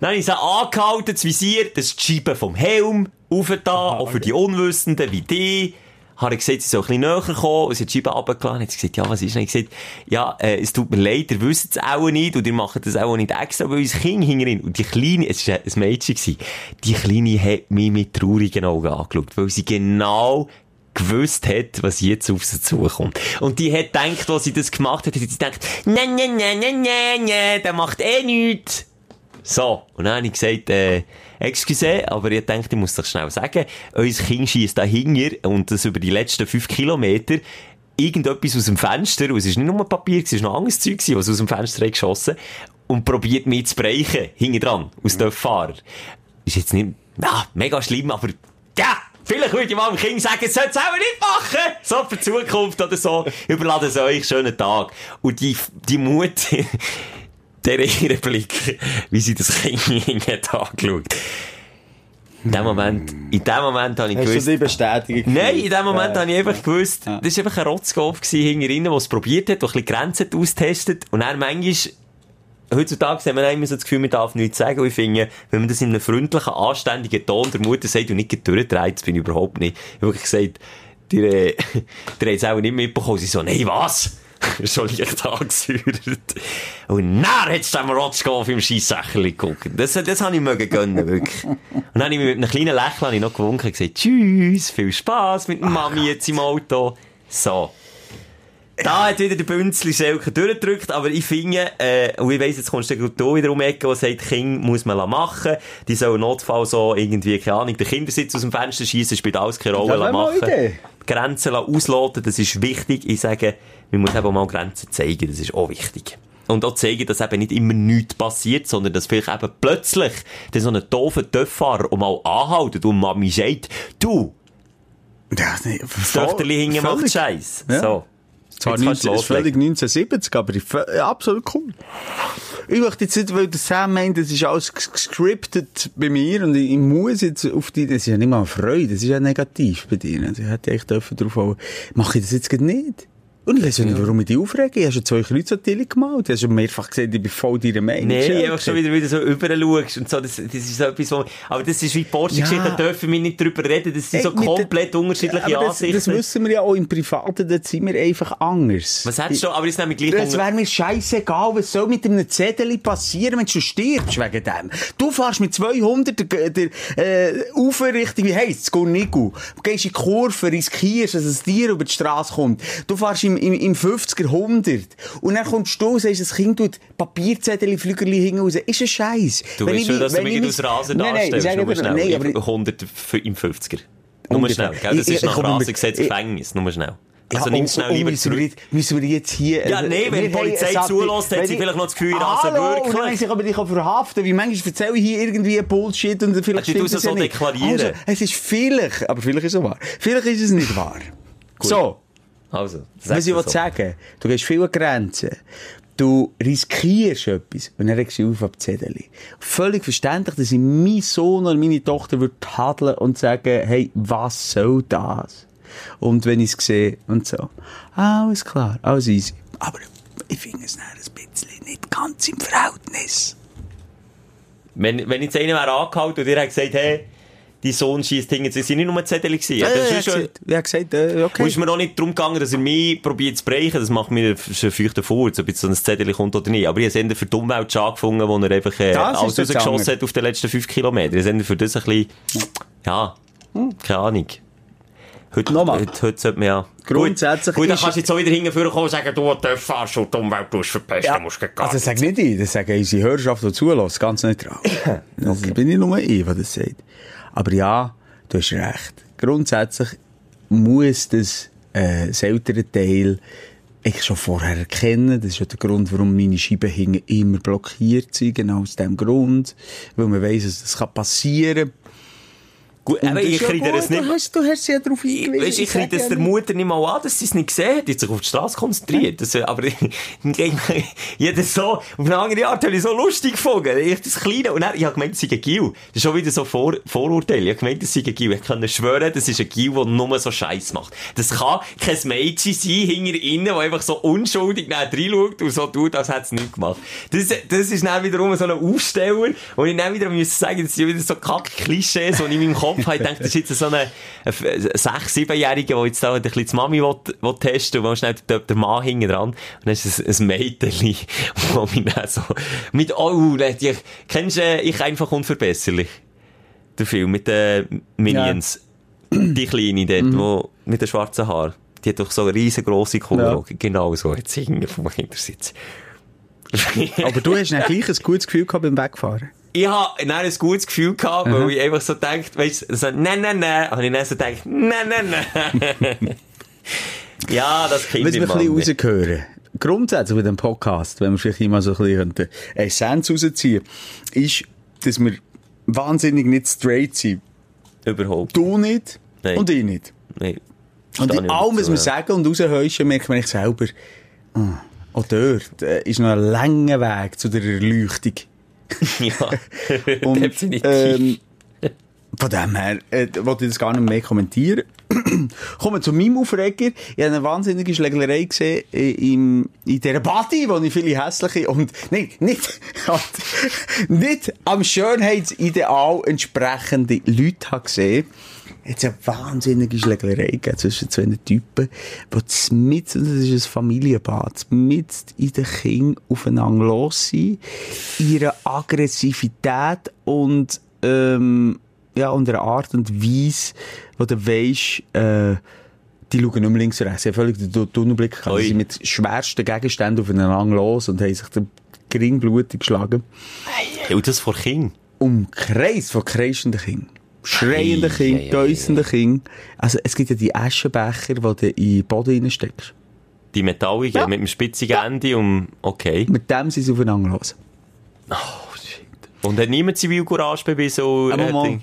Dann habe ich sie angehalten, das Visier, das ist die Scheibe vom Helm, aufgetan, auch für die Unwissenden wie die. Habe ich gesagt, sie soll ein bisschen näher kommen, und sie hat die Scheibe runtergelassen. Hat sie gesagt, ja, was ist denn? Ich gesagt, ja, äh, es tut mir leid, ihr wisst es auch nicht, und ihr macht das auch nicht extra, weil unser Kind hingerin. Und die Kleine, es war ein Mädchen, gewesen, die Kleine hat mich mit traurigen Augen angeschaut, weil sie genau gewusst hat, was jetzt auf sie zukommt. Und die hat gedacht, als sie das gemacht hat, hat sie gedacht, nein, nein, nein, nein, nein, nein, der macht eh nichts. So, und dann habe ich gesagt, äh, excuse, aber ich dachte, ich muss doch schnell sagen, unser Kind schießt da hinter und das über die letzten fünf Kilometer irgendetwas aus dem Fenster, und es ist nicht nur Papier, es ist noch anderes Zeug, was aus dem Fenster geschossen und probiert mich zu brechen, hinten dran, aus dem Fahrer. Ist jetzt nicht, na, mega schlimm, aber, ja, vielleicht würde ich mal dem Kind sagen, es soll es auch nicht machen, so für die Zukunft oder so, überladen es euch, schönen Tag. Und die, die Mut, der ihren Blick, wie sie das Kind hinten hat angeschaut. In dem Moment, in dem Moment habe ich hast gewusst, du die Bestätigung Nein, in dem Moment Ja. habe ich einfach gewusst, das war einfach ein Rotzkopf hinter ihnen, der es probiert hat, der ein bisschen Grenzen austestet. Und dann manchmal, heutzutage haben wir immer so das Gefühl, man darf nichts sagen. Und ich finde, wenn man das in einem freundlichen, anständigen Ton der Mutter sagt und nicht durchdreht, das bin ich überhaupt nicht. Ich habe wirklich gesagt, die, äh, die haben es auch nicht mitbekommen. Sie so, nein, was? Schon leicht angesäuert. Und dann hat es dem Rotschkopf im Scheisssächerli geguckt. Das, das habe ich mögen gönnen, wirklich. Und dann habe ich mich mit einem kleinen Lächeln noch gewunken und gesagt, tschüss, viel Spass mit der Mami jetzt im Auto. So. Da hat wieder der Bünzli Selke durchgedrückt, aber ich finde, äh, und ich weiss, jetzt kommst du wieder um die Ecke, wo sagt, Kind muss man machen. Die sollen Notfall so irgendwie, keine Ahnung, den Kindersitz aus dem Fenster schießen, spielt alles keine Rolle Das machen. Idee. Grenzen ausloten, das ist wichtig. Ich sage, man muss eben mal Grenzen zeigen, das ist auch wichtig. Und auch zeigen, dass eben nicht immer nichts passiert, sondern dass vielleicht eben plötzlich dann so ein doofer auch mal anhaltet und Mami sagt, du, das Töchterli hinten macht Scheiß. Ja. So. Zwar Jetzt kannst 19, du ist völlig loslegen. 1970, aber ich, ja, absolut cool. Ich möchte jetzt nicht, weil der Sam meint, das ist alles ges- gescriptet bei mir und ich, ich muss jetzt auf die, das ist ja nicht mal eine Freude, das ist ja negativ bei dir. Also ich hätte echt drauf auch, mache ich das jetzt nicht? Und ich weiß ja nicht, warum ich dich aufrege. Habe schon zwei Kreuzartikel gemalt. Du hast schon mehrfach gesehen, ich bin voll deiner Meinung. Schelke. einfach schon wieder, wieder so überschaust und so, das, das ist so etwas, wo, aber das ist wie die Porsche-Geschichte, Ja. da dürfen wir nicht drüber reden, das sind Hey, so komplett unterschiedliche aber das, Ansichten. das wissen wir ja auch im Privaten, da sind wir einfach anders. Was hättest du, aber das nehme ich gleich Es wäre mir scheißegal, was soll mit einem Zettel passieren, wenn du stirbst wegen dem. Du fährst mit 200 der, der äh, Aufrichtung, wie heisst es, Gornigu. Du gehst in die Kurve, riskierst, dass es dir über die Straße kommt. Du fährst im, im, im 50er 100. Und dann kommst du, sagst, das Kind tut Papierzettel, Flügerli hinten raus. Ist ein Scheiß. Du Wenn weißt schon, dass du mich ich aus Rasen Nein, nein, darstellst, dir- schnell. nein, aber- 100 f- im 50er. Nur schnell, gell? Das ist nach Rasengesetz ich- Gefängnis, nur schnell. Also Ja, nimm schnell lieber müssen wir Müssen wir jetzt hier... Ja, also, nee, wenn die Polizei zulässt, hat sie ich- vielleicht noch das Gefühl, also wirklich. Und dann ich aber, ich kann verhaften, wie manchmal erzähle ich hier irgendwie Bullshit und vielleicht stimmt es so deklarieren. Also, es ist vielleicht, aber vielleicht ist es wahr. Vielleicht ist es nicht wahr. so, Also, was ich so. sagen, du gehst viele Grenzen. Du riskierst etwas und dann regst du auf ab Zettel. Völlig verständlich, dass ich mein Sohn oder meine Tochter würde tadeln und sagen, hey, was soll das? Und wenn ich es sehe und so, alles klar, alles easy. Aber ich finde es dann ein bisschen nicht ganz im Verhältnis. Wenn, wenn jetzt einer wäre angehalten und dir gesagt, hey, die Sohn schießt hinten. Es sind nicht nur Zettel gewesen. Ja, das ja, ist schon, gesagt, ja, gesagt, äh, okay. ist mir auch nicht darum gegangen, dass er mich probiert zu brechen. Das macht mir schon feuchten vor, ob jetzt so ein Zettel kommt oder nicht. Aber ich habe es für die Umwelt schon gefunden, wo er einfach äh, Das alles rausgeschossen hat auf den letzten fünf Kilometern. Ich habe für das ein bisschen, ja, keine Ahnung. Heute, Nochmal. heute, heute sollte man ja... Grundsätzlich Gut, dann kannst du jetzt auch wieder hinten kommen und sagen, du darfst und die Umwelt tust verpesten, Ja, musst du gar also das nicht. ich, das sagen unsere Hörerschaft, die zulässt, ganz neutral. Das bin ich nur ich, der das sagt. Aber ja, du hast recht. Grundsätzlich muss das, äh, das ältere Teil ich schon vorher erkennen. Das ist ja der Grund, warum meine Scheiben hinten immer blockiert sind. Genau aus dem Grund. Weil man weiss, dass das kann passieren Gut, ich kriege das nicht... Du hast, du hast sie ja darauf Ich, hingewiesen. weißt, ich kriege das der Mutter nicht mal an, dass sie es nicht gesehen hat. Die hat sich auf die Straße konzentriert. Das, aber jeder so, auf eine andere Art habe ich so lustig gefunden. Ich das Kleine, und dann, ich habe gemeint, das sei ein Gil. Das ist schon wieder so Vor Vorurteil. Ich habe gemeint, das sei ein Gil. Ich kann schwören, das ist ein Gil, der nur so Scheiß macht. Das kann kein Mädchen sein, hinter innen, der einfach so unschuldig reinschaut und so tut, als hätte es nicht gemacht. Das, das ist dann wiederum so ein Aufsteller, wo ich dann wieder muss sagen, das sind wieder so kack-Klischees, die ich in meinem Kopf Ich denke, das ist jetzt so ein, 6-, 7-Jähriger, der jetzt da ein bisschen die Mami will, will testen und will schnell der, der Mann hinten dran. Und dann ist es ein Mädchen, wo mich dann so, mit, oh, die, kennst du, äh, ich einfach unverbesserlich? Der Film mit den Minions. Die Kleine dort, wo, mit den schwarzen Haaren. Die hat doch so riesengroße Kugelaugen. Genau so, jetzt hinten vom Hintersitz. Aber du hast dann gleich ein gutes Gefühl gehabt beim Wegfahren. Ich habe ein gutes Gefühl gehabt, weil ich einfach so denkt, weißt du, so, nein, nein, nein, und ich dann so denkt, nein, nein, nein. ja, das Kind Was wir im ein bisschen rausgehören, grundsätzlich bei diesem Podcast, wenn wir vielleicht immer so ein bisschen Essenz rausziehen, ist, dass wir wahnsinnig nicht straight sind. Überhaupt. Du nicht Nein. und ich nicht. Nein. Und in ich allem, was wir sagen und raushäuschen, merkt man sich selber, ah, auch dort äh, ist noch ein langer Weg zu der Erleuchtung. Ja, Und, definitiv. ähm, von dem her, äh, wollte ich das gar nicht mehr kommentieren. Kommen wir zu meinem Aufreger. Ich habe eine wahnsinnige Schlägerei gesehen äh, im, in dieser Body, wo ich viele hässliche und, nein, nicht, nicht am Schönheitsideal entsprechende Leute habe gesehen. Jetzt eine wahnsinnige Schlägerei gegeben zwischen zwei Typen, die mit, das ist ein Familienbad, mit in den Kindern aufeinander los sind, ihre Aggressivität und, ähm, ja, und eine Art und Weise, wo du weisst, äh, die schauen nicht mehr links und rechts. Sie haben völlig den Tu- Tunnelblick gehabt. Sie sind mit schwersten Gegenständen aufeinander los und haben sich den Gring blutig geschlagen. Und das vor Kind. Umkreis von kreischenden Kindern. Schreienden Ei, Kindern, ei, ei, däusenden Kindern. Also, es gibt ja die Aschenbecher, die du in den Boden reinsteckst. Die Metalligen Ja. mit dem spitzigen Ende um, okay. Mit dem sind sie aufeinander los. Oh, shit. Und hat niemand Zivilcourage bewiesen? so, Aber mal.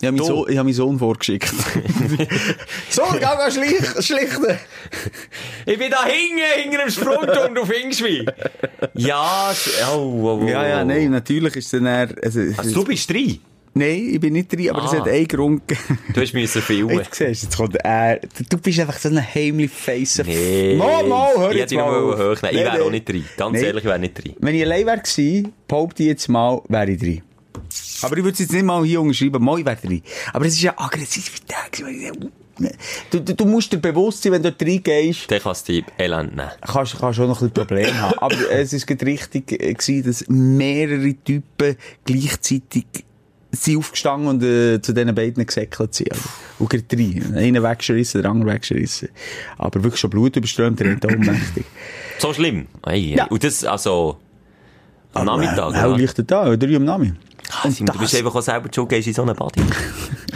Ich habe. Sohn, ich hab meinen Sohn vorgeschickt. so, geh mal schlich, schlichten. Ich bin da hinten, hinter dem Sprungturm, du Fingschwein. Ja, sch- oh, oh, oh. Ja, ja, nein, natürlich ist dann eher, also, Also, du bist drei. Nein, ich bin nicht drin, aber es Ah. hat einen Grund. Du hast müssen filmen. Jetzt siehst du, jetzt kommt er. Du bist einfach so ein heimlich face Nee. Mal, mal, hör ich jetzt mal. auf. hochnehmen. Ich Nee, wäre nee. auch nicht drin. Ganz Nee. ehrlich, ich wäre nicht drin. Wenn ich allein wäre gewesen, behaupte ich jetzt mal, wäre ich drin. Aber ich würde es jetzt nicht mal hier unterschreiben, mal, ich wäre drin. Aber es ist ja Aggressivität. Du, du, du musst dir bewusst sein, wenn du dort reingehst, Dann kannst du die Elend nehmen. kannst du schon noch ein Probleme haben. Aber es ist richtig äh, dass mehrere Typen gleichzeitig sind aufgestanden und äh, zu diesen beiden gesäckelt sind. Also, und gerade drei. Einer weggeschrissen, der andere weggeschrissen. Aber wirklich schon Blut überströmt, der hat ohnmächtig. So schlimm. Ei. Ja. Und das, also, am Nachmittag, Äh, Hell oder? liegt da, drei am Nami. Ah, Simon, du bist einfach auch selber schon, gehst in so eine Body.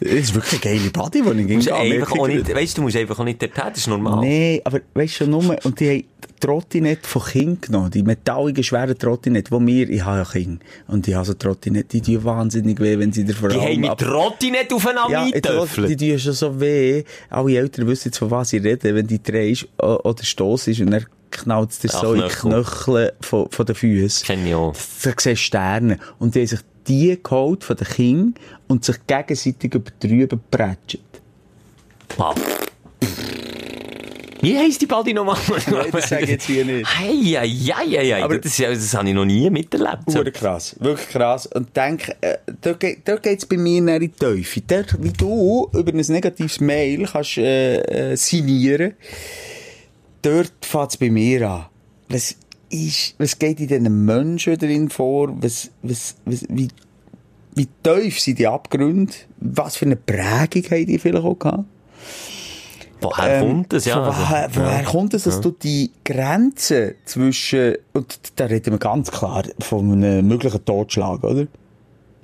Das ist wirklich eine geile Party, die ich ging. einfach auch nicht, weißt du, du musst einfach auch nicht hin, das ist normal. Nee, aber weißt du, nur, und die haben die Trottinette von Kind genommen, die metalligen, schweren Trottinette, die wir, ich habe ja Kind, und ich habe so Trottinette, die tun wahnsinnig weh, wenn sie dir vor Die haben allem mit ab- Rotti nicht aufeinander Ja, jetzt, die tun schon so weh. Alle Eltern wissen jetzt, von was ich rede, wenn die drehst oder stossest und dann knallt es dir so in die Knöchel. Von, von den Füßen. Kenn ich auch. Da siehst Sterne. Und die haben sich die geholt von den Kindern und sich gegenseitig über drüber geprätscht. Ah, Wie heisst die Baldi nochmal? Nein, das sage ich jetzt hier nicht. Hey, ja, ja, ja, ja. Aber- Das, das habe ich noch nie miterlebt. So. Krass, wirklich krass. Und denk, äh, dort, ge- dort geht's bei mir in die Teufel. Dort, wie du über ein negatives Mail kannst, äh, äh, signieren, dort fängt's bei mir an. Was ist, was geht in diesen Menschen drin vor? Was, was, was, wie, wie tief sind die Abgründe? Was für eine Prägung haben die vielleicht auch gehabt? Woher kommt das? Ja, also, woher, woher ja. kommt es, dass du die Grenze zwischen, und da reden wir ganz klar von einem möglichen Totschlag, oder?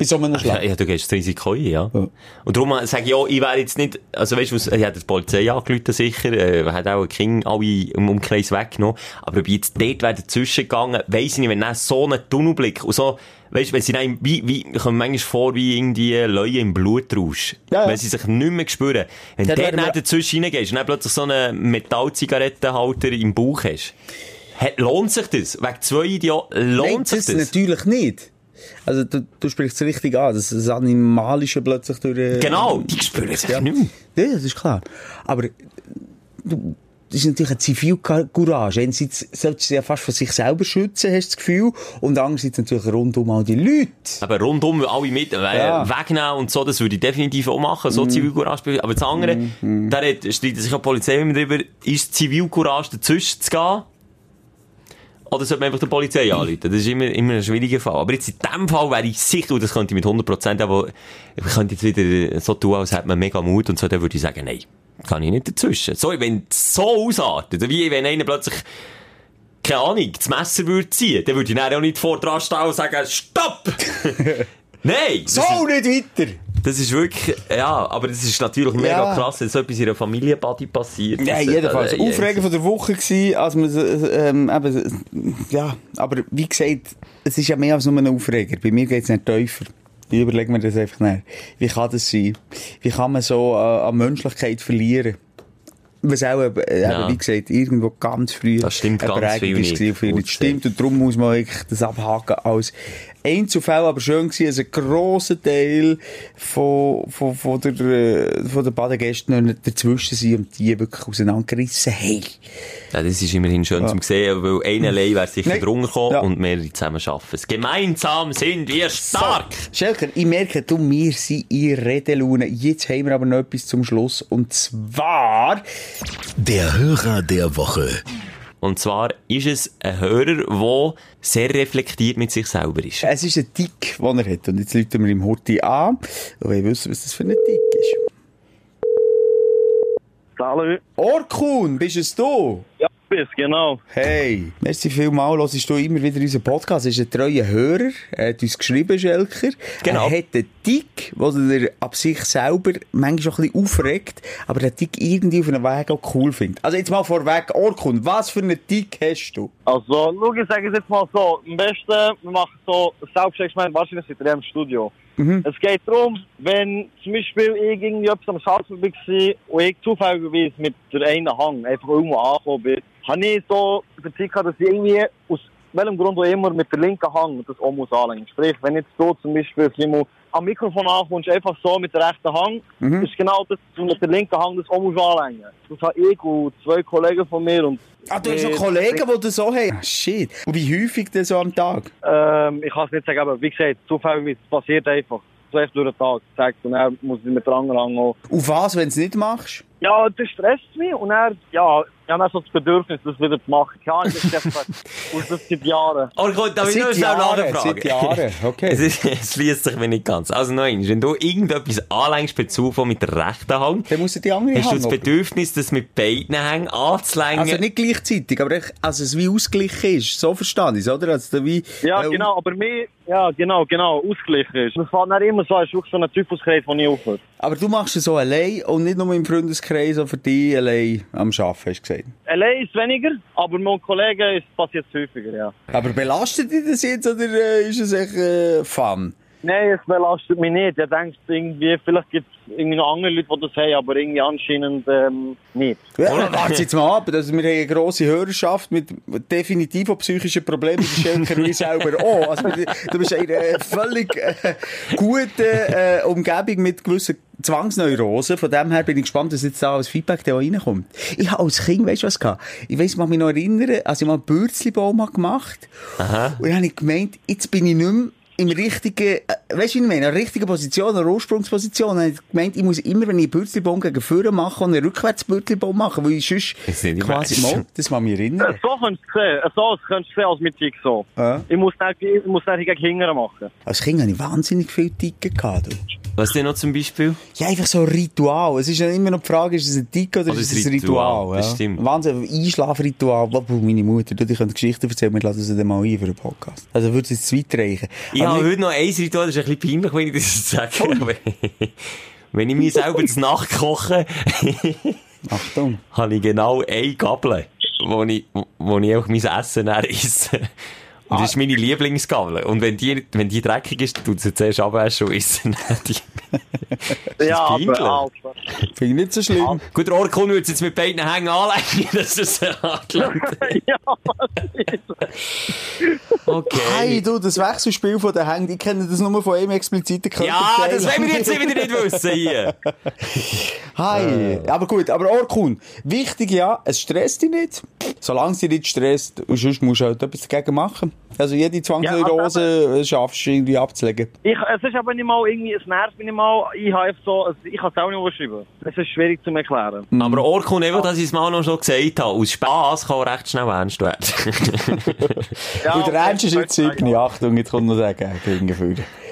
Bei so einem Ja, Schlag. ja, du gehst das Risiko ein, ja. Ja. Und darum sage ich auch, ich wäre jetzt nicht, also weißt du, ich hätte die Polizei angerufen, sicher, äh, hat auch ein Kind alle im Umkreis weggenommen, aber ob ich jetzt dort wäre dazwischen gegangen, weiss ich nicht, wenn dann so ein Tunnelblick und so, weißt du, wenn sie dann, wie, wie, kommen manchmal vor, wie irgendwie Leute im Blutrausch. Ja, ja. Wenn sie sich nicht mehr spüren. Wenn du dort dann dazwischen reingehst und dann plötzlich so einen Metallzigarettenhalter im Bauch hast, hat, lohnt sich das? Wegen zwei Idioten, lohnt Nein, sich das das? natürlich nicht. Also, du, du sprichst es richtig an, dass das Animalische plötzlich durch... äh, Genau, die spüren sich Ja. nicht mehr. Ja, das ist klar. Aber du, das ist natürlich eine Zivilcourage. Einerseits solltest du ja fast von sich selber schützen, hast du das Gefühl. Und andererseits natürlich rundum all die Leute. Aber rundum alle mit, äh, Ja. wegnehmen und so, das würde ich definitiv auch machen, so Zivilcourage. be- Aber das andere, da red- streiten sich auch die Polizei immer drüber, ist Zivilcourage dazwischen zu gehen? Oder sollte man einfach die Polizei anrufen? Das ist immer, immer ein schwieriger Fall. Aber jetzt in dem Fall wäre ich sicher, und das könnte ich mit 100% aber ich könnte jetzt wieder so tun, als hätte man mega Mut und so, dann würde ich sagen, nein, kann ich nicht dazwischen. So, wenn es so ausartet, wie wenn einer plötzlich keine Ahnung, das Messer würde ziehen, dann würde ich dann auch nicht vor dran stehen und sagen, stopp! Nein! So, nicht weiter! Das ist wirklich, ja, aber das ist natürlich mega Ja. krass, dass so etwas in einer Familienparty passiert. Ja, Das- jedenfalls. äh, Aufreger von der Woche gewesen, als man, äh, ähm, eben, ja, aber wie gesagt, es ist ja mehr als nur ein Aufreger. Bei mir geht's nicht tiefer. Ich überlege mir das einfach nicht. Wie kann das sein? Wie kann man so äh, an Menschlichkeit verlieren? Was auch, äh, Ja. wie gesagt, irgendwo ganz früh Das stimmt ganz viel nicht. stimmt, und darum muss man das abhaken als Einzelfall, aber schön gewesen, dass ein grosser Teil von, von, von der, äh, von der Badegäste noch nicht dazwischen sind und die wirklich auseinandergerissen haben. Ja, das ist immerhin schön zum sehen, weil einer allein wäre sicher Nein. drunter gekommen Ja. und mehrere zusammen schaffen es. Gemeinsam sind wir stark! Schelker, ich merke, du, wir sind in Redelaune. Jetzt haben wir aber noch etwas zum Schluss. Und zwar, Der Hörer der Woche. Und zwar ist es ein Hörer, der sehr reflektiert mit sich selber ist. es ist ein Tick, den er hat. Und jetzt läuten wir im Horti an und wollen wissen, was das für ein Tick ist. Hallo. Orkun, bist es du? Ja, bist genau. Hey, merci vielmal, hörst du immer wieder unseren Podcast. Er ist ein treuer Hörer, er hat uns geschrieben, Schelker. Genau. Er hat einen Tick, den er ab sich selber manchmal schon ein bisschen aufregt, aber den Tick irgendwie auf einem Weg auch cool findet. Also jetzt mal vorweg, Orkun, was für einen Tick hast du? Also, schau, ich sage es jetzt mal so. Am besten, wir machen so ein Selbstexperiment, wahrscheinlich sind wir im Studio. Es geht darum, wenn zum Beispiel ich irgendwie etwas am Schalten war und ich zufälligerweise mit der einen Hang einfach irgendwo angekommen bin, habe ich so den gehabt, dass ich irgendwie aus welchem Grund auch immer mit der linken Hang das auch muss anlegen. Sprich, wenn jetzt du zum Beispiel Simon, am Mikrofon ankommst, einfach so mit der rechten Hang, ist genau das, mit der linken Hang das auch muss anlegen. Das habe ich und zwei Kollegen von mir und Ah, du hast noch Kollegen, die das so haben? Ah, shit. Und wie häufig denn so am Tag? Ähm, ich kann es nicht sagen, aber wie gesagt, zufällig es passiert einfach. So echt durch den Tag und er muss ich mit der anderen. Auf was, wenn du es nicht machst? Ja, das stresst mich und er, ja, ich habe so das Bedürfnis, das wieder zu machen. Ja, das ist einfach, das seit Jahren. Oh Gott, da will ich noch schnell nachfragen. seit Jahren, okay. Es, ist, es liest sich mir nicht ganz. Also noch einmal, wenn du irgendetwas anlängst Zufall mit der rechten Hand, Dann muss er die andere hast du Hand das oben. Bedürfnis, das mit beiden Hängen anzulängen. Also nicht gleichzeitig, aber echt, also es wie ausgeglichen ist. So verstehe ich es, oder? Also da wie, Ja, äh, genau, aber mir, ja, genau, genau, ausgeglichen ist. Das fällt nicht immer so, es ist wirklich so ein Typuskreis, den ich aufhöre. Aber du machst es so allein und nicht nur im Freundeskreis, auch für dich allein am Arbeiten, hast gesagt. Allein ist weniger, aber mit Kollegen ist es passiert häufiger, ja. Aber belastet dich das jetzt oder äh, ist es echt äh, Fun? Nein, es belastet mich nicht. Ich denke, irgendwie, vielleicht gibt es irgendwie noch andere Leute, die das haben, aber irgendwie anscheinend ähm, nicht. Ja, warte jetzt mal ab. Also, wir haben eine grosse Hörerschaft mit definitiv psychischen Problemen. Die Schelker wie selber auch. Also, du bist in einer völlig äh, guten äh, Umgebung mit gewissen Zwangsneurosen. Von dem her bin ich gespannt, was jetzt da als Feedback da reinkommt. Ich habe als Kind, weißt du was gehabt? Ich weiss, ich mag mich noch erinnern, als ich mal einen Bürzlibaum gemacht Aha. Und dann habe ich gemeint, jetzt bin ich nicht mehr im richtigen, äh, weißt du, ich meine, in der richtigen Position, in der Ursprungsposition. Habe ich gemeint, ich muss immer, wenn ich einen Bürzlibaum gegen vorne mache, einen Rückwärtsbürzlibaum machen, weil ich sonst die quasi mal, das kann mich erinnern. So könntest du sehen. So könntest du sehen als mit Jigsaw. Ja. Ich muss nicht, ich muss nicht gegen Hingern machen. Als Kind hatte ich wahnsinnig viel Ticken gehabt, du. Was denn noch zum Beispiel? Ja, einfach so ein Ritual. Es ist ja immer noch die Frage, ist es ein Tick oder, Oder ist ein es ein Ritual, Ritual? das ja. stimmt. Wahnsinn, Einschlafritual. Boah, meine Mutter, du, die könnte Geschichten erzählen, wir lassen sie dann mal ein für den Podcast. Also würde es jetzt zu weit reichen. Ich habe heute noch ein Ritual, das ist ein bisschen peinlich, wenn ich das sage. Aber wenn ich mir selber zu Nacht koche, Achtung. habe ich genau eine Gabel, wo ich, wo ich auch mein Essen esse. Und das ist meine Lieblingsgabel. Und wenn die, wenn die dreckig ist, tut sie zuerst abwaschen und essen die. Ja, aber Alter. Finde ich nicht so schlimm. Gut, der Orkun würde es jetzt mit beiden Hängen anlegen, dass es angelangt. ja, Okay. Hey, du, das Wechselspiel von den Hängen, ich kenne das nur von einem expliziten Ja, Körperteil. das wollen wir jetzt wieder nicht wissen hier. Hi. Aber gut, aber Orkun, wichtig ja, es stresst dich nicht. Solange es dich nicht stresst, und sonst musst du halt etwas dagegen machen. Also jede Zwangsneurose äh, schaffst du irgendwie abzulegen. ich, es ist aber nicht mal irgendwie, es nervt mich nicht mal. Ich habe so, ich kann es auch nicht überschreiben. Es ist schwierig zu erklären. Aber Orkun, einfach, dass ich es mal noch schon gesagt habe, aus Spass kann recht schnell ernst werden. Ja, Und der Ernst ist jetzt 7. Achtung, jetzt kommt noch der.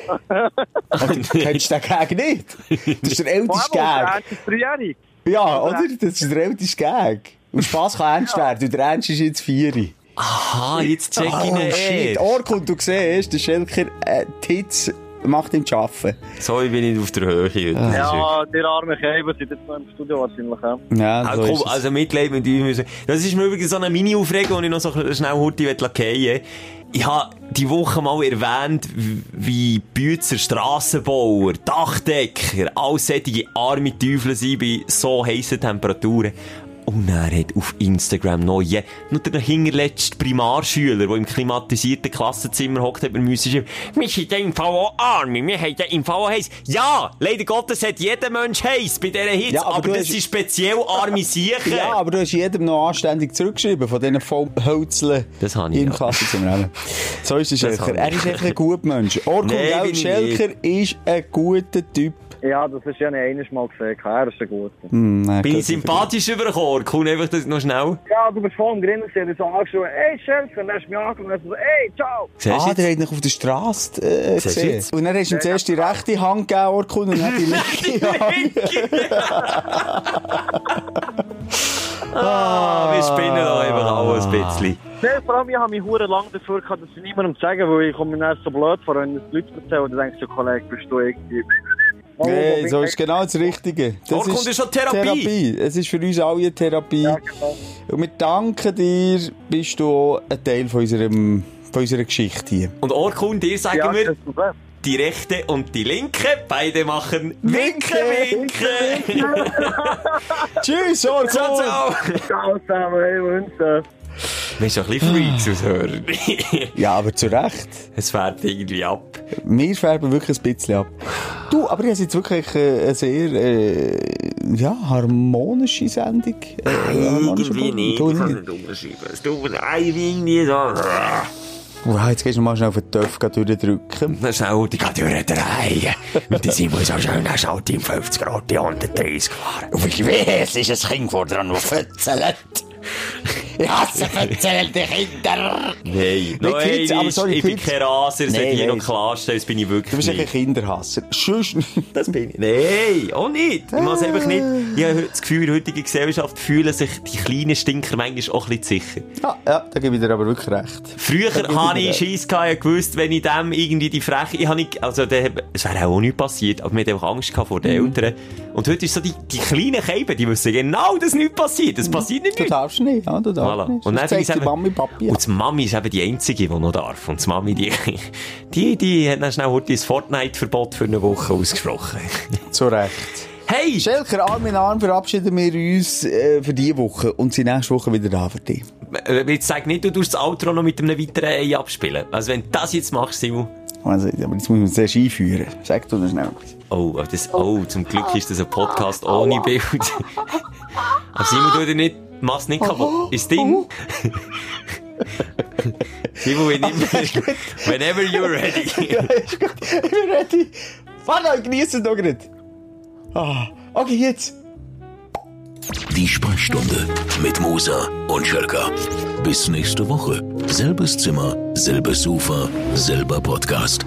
Und kennst du den Gag nicht? Das ist der älteste Der Gag. Ernst ist dreijährig. Ja, oder? Das ist der älteste Gag. Und Spass kann ernst werden. Und der Ernst ist jetzt 4. Aha, jetzt check ich Oh ihn shit, erst. Orkun, du siehst, der Schelker, äh, Tits macht ihn zu arbeiten. So, ich bin nicht auf der Höhe heute. Ja, der arme Käfer sind jetzt noch im Studio wahrscheinlich. Ja. Ja, Ah, so komm, ist es. also Mitleid mit ihm müssen. Das ist mir übrigens so eine Mini-Aufregung, die ich noch so schnell heute fallen Ich habe die Woche mal erwähnt, wie Bützer, Strassenbauer, Dachdecker, all solche arme Teufel sind bei so heissen Temperaturen. Und er hat auf Instagram noch, je, noch der hinterletzte Primarschüler, der im klimatisierten Klassenzimmer hockt, hat mir müssen schreiben, wir sind im Fall auch arme, wir haben ja im Fall auch heiß. Ja, leider Gottes hat jeder Mensch heiß bei dieser Hitze, Ja, aber aber, das hast- sind speziell arme Siechen. Ja, aber du hast jedem noch anständig zurückgeschrieben von diesen Hölzeln Das habe ich, im ja. Klassenzimmer. So ist Das Schelker. Er ist echt ein guter Mensch. Orkun, ich Schelker ist ein guter Typ. Ja, das ist ja nicht eines Mal gesehen. Er ist ein guter. Nein, Bin ich sympathisch übergekommen? Komm einfach das noch schnell. Ja, du bist voll im Grinnen, sie hat so angeschaut, ey, und dann hast du mich angeschaut und so, ey, ciao. Siehst Ah, du der hat dich auf der Straße äh, gesehen. jetzt? Und dann hast du ihm zuerst die rechte Hand gegeben, Orkun, und dann die linke Hand. ah, wir spinnen da einfach auch ein bisschen. Nein, vor allem, ich habe mich hure lang dafür gehabt, das niemandem zu sagen, weil ich komme mir so blöd vor, wenn das die Leute erzählen, dann denkst du, Kollege, bist du irgendwie... Nee, so ist genau das Richtige. Das Orkun, das ist schon Therapie. Es ist für uns alle eine Therapie. Ja, genau. Und wir danken dir, bist du auch ein Teil von, unserem, von unserer Geschichte hier. Und Orkun, dir sagen Ja, wir, die rechte und die linke, beide machen Winke, Winke. Tschüss, Orkun! ciao, ciao. Ciao zusammen, hey, Wünsche. Wir sind ein bisschen Freaks Hörer. Ja, aber zu Recht. es fährt irgendwie ab. Wir färben wirklich ein bisschen ab. Du, aber ich habe jetzt wirklich äh, eine sehr äh, ja, harmonische Sendung. Äh, harmonische Irgendwie nicht. Ich kann nicht umschreiben. Es tut mir irgendwie so. Wow, jetzt gehst du mal schnell auf den Töpf durchdrücken. Dann schnell die geht durchdrehen. Und dann sind so schön, dann schaut im 50 Grad die 130 gefahren. Und wie es ist ein Kind vor dran, das fötzelt. Ich hasse fötzelte Kinder. Nein, no, Kids, aber sorry, ich bin Kids. kein Raser, das hätte ich noch klarstellen, das bin ich wirklich Du bist echt ein nicht. Kinderhasser. Sonst... Das bin ich. Nein, auch nicht. Ich muss einfach nicht. Ich habe das Gefühl, in der heutigen Gesellschaft fühlen sich die kleinen Stinker manchmal auch ein bisschen sicher. Ja, ja, da gebe ich dir aber wirklich recht. Früher habe ich. Scheiss gehabt, ich gewusst, wenn ich dem irgendwie die Freche, ich habe nicht, also, es wäre auch nichts passiert, aber mir hat einfach Angst gehabt vor den Mhm. Eltern. Und heute ist so die, die kleinen Käben, die wissen genau, dass nichts passiert. Das passiert nicht. Du darfst nicht, ja, du darfst Voilà. nicht. Und dann zeigt die eben- Mami, Papi Und die Mami ist eben die Einzige, die noch darf. Und die Mami, die, die, die hat dann schnell heute ein Fortnite-Verbot für eine Woche ausgesprochen. Zu Recht. Hey! Schelker, Arm in Arm verabschieden wir uns äh, für diese Woche und sind nächste Woche wieder da für dich. Äh, Jetzt sag nicht, du tust das Outro noch mit einem weiteren Ei abspielen. Also wenn du das jetzt machst, Simon. Also, aber jetzt muss man zuerst einführen. Sag du das schnell. Oh, aber das, oh, zum Glück ist das ein Podcast ohne Bild. Aber Simon, du nicht, mach's nicht kaputt. Ist Ding? Simon, wenn immer, whenever you're ready. ist gut. Ich bin ready. Warte, ich genieße es noch nicht. Ah, okay, jetzt. Die Sprechstunde mit Musa und Schelka. Bis nächste Woche. Selbes Zimmer, selbes Sofa, selber Podcast.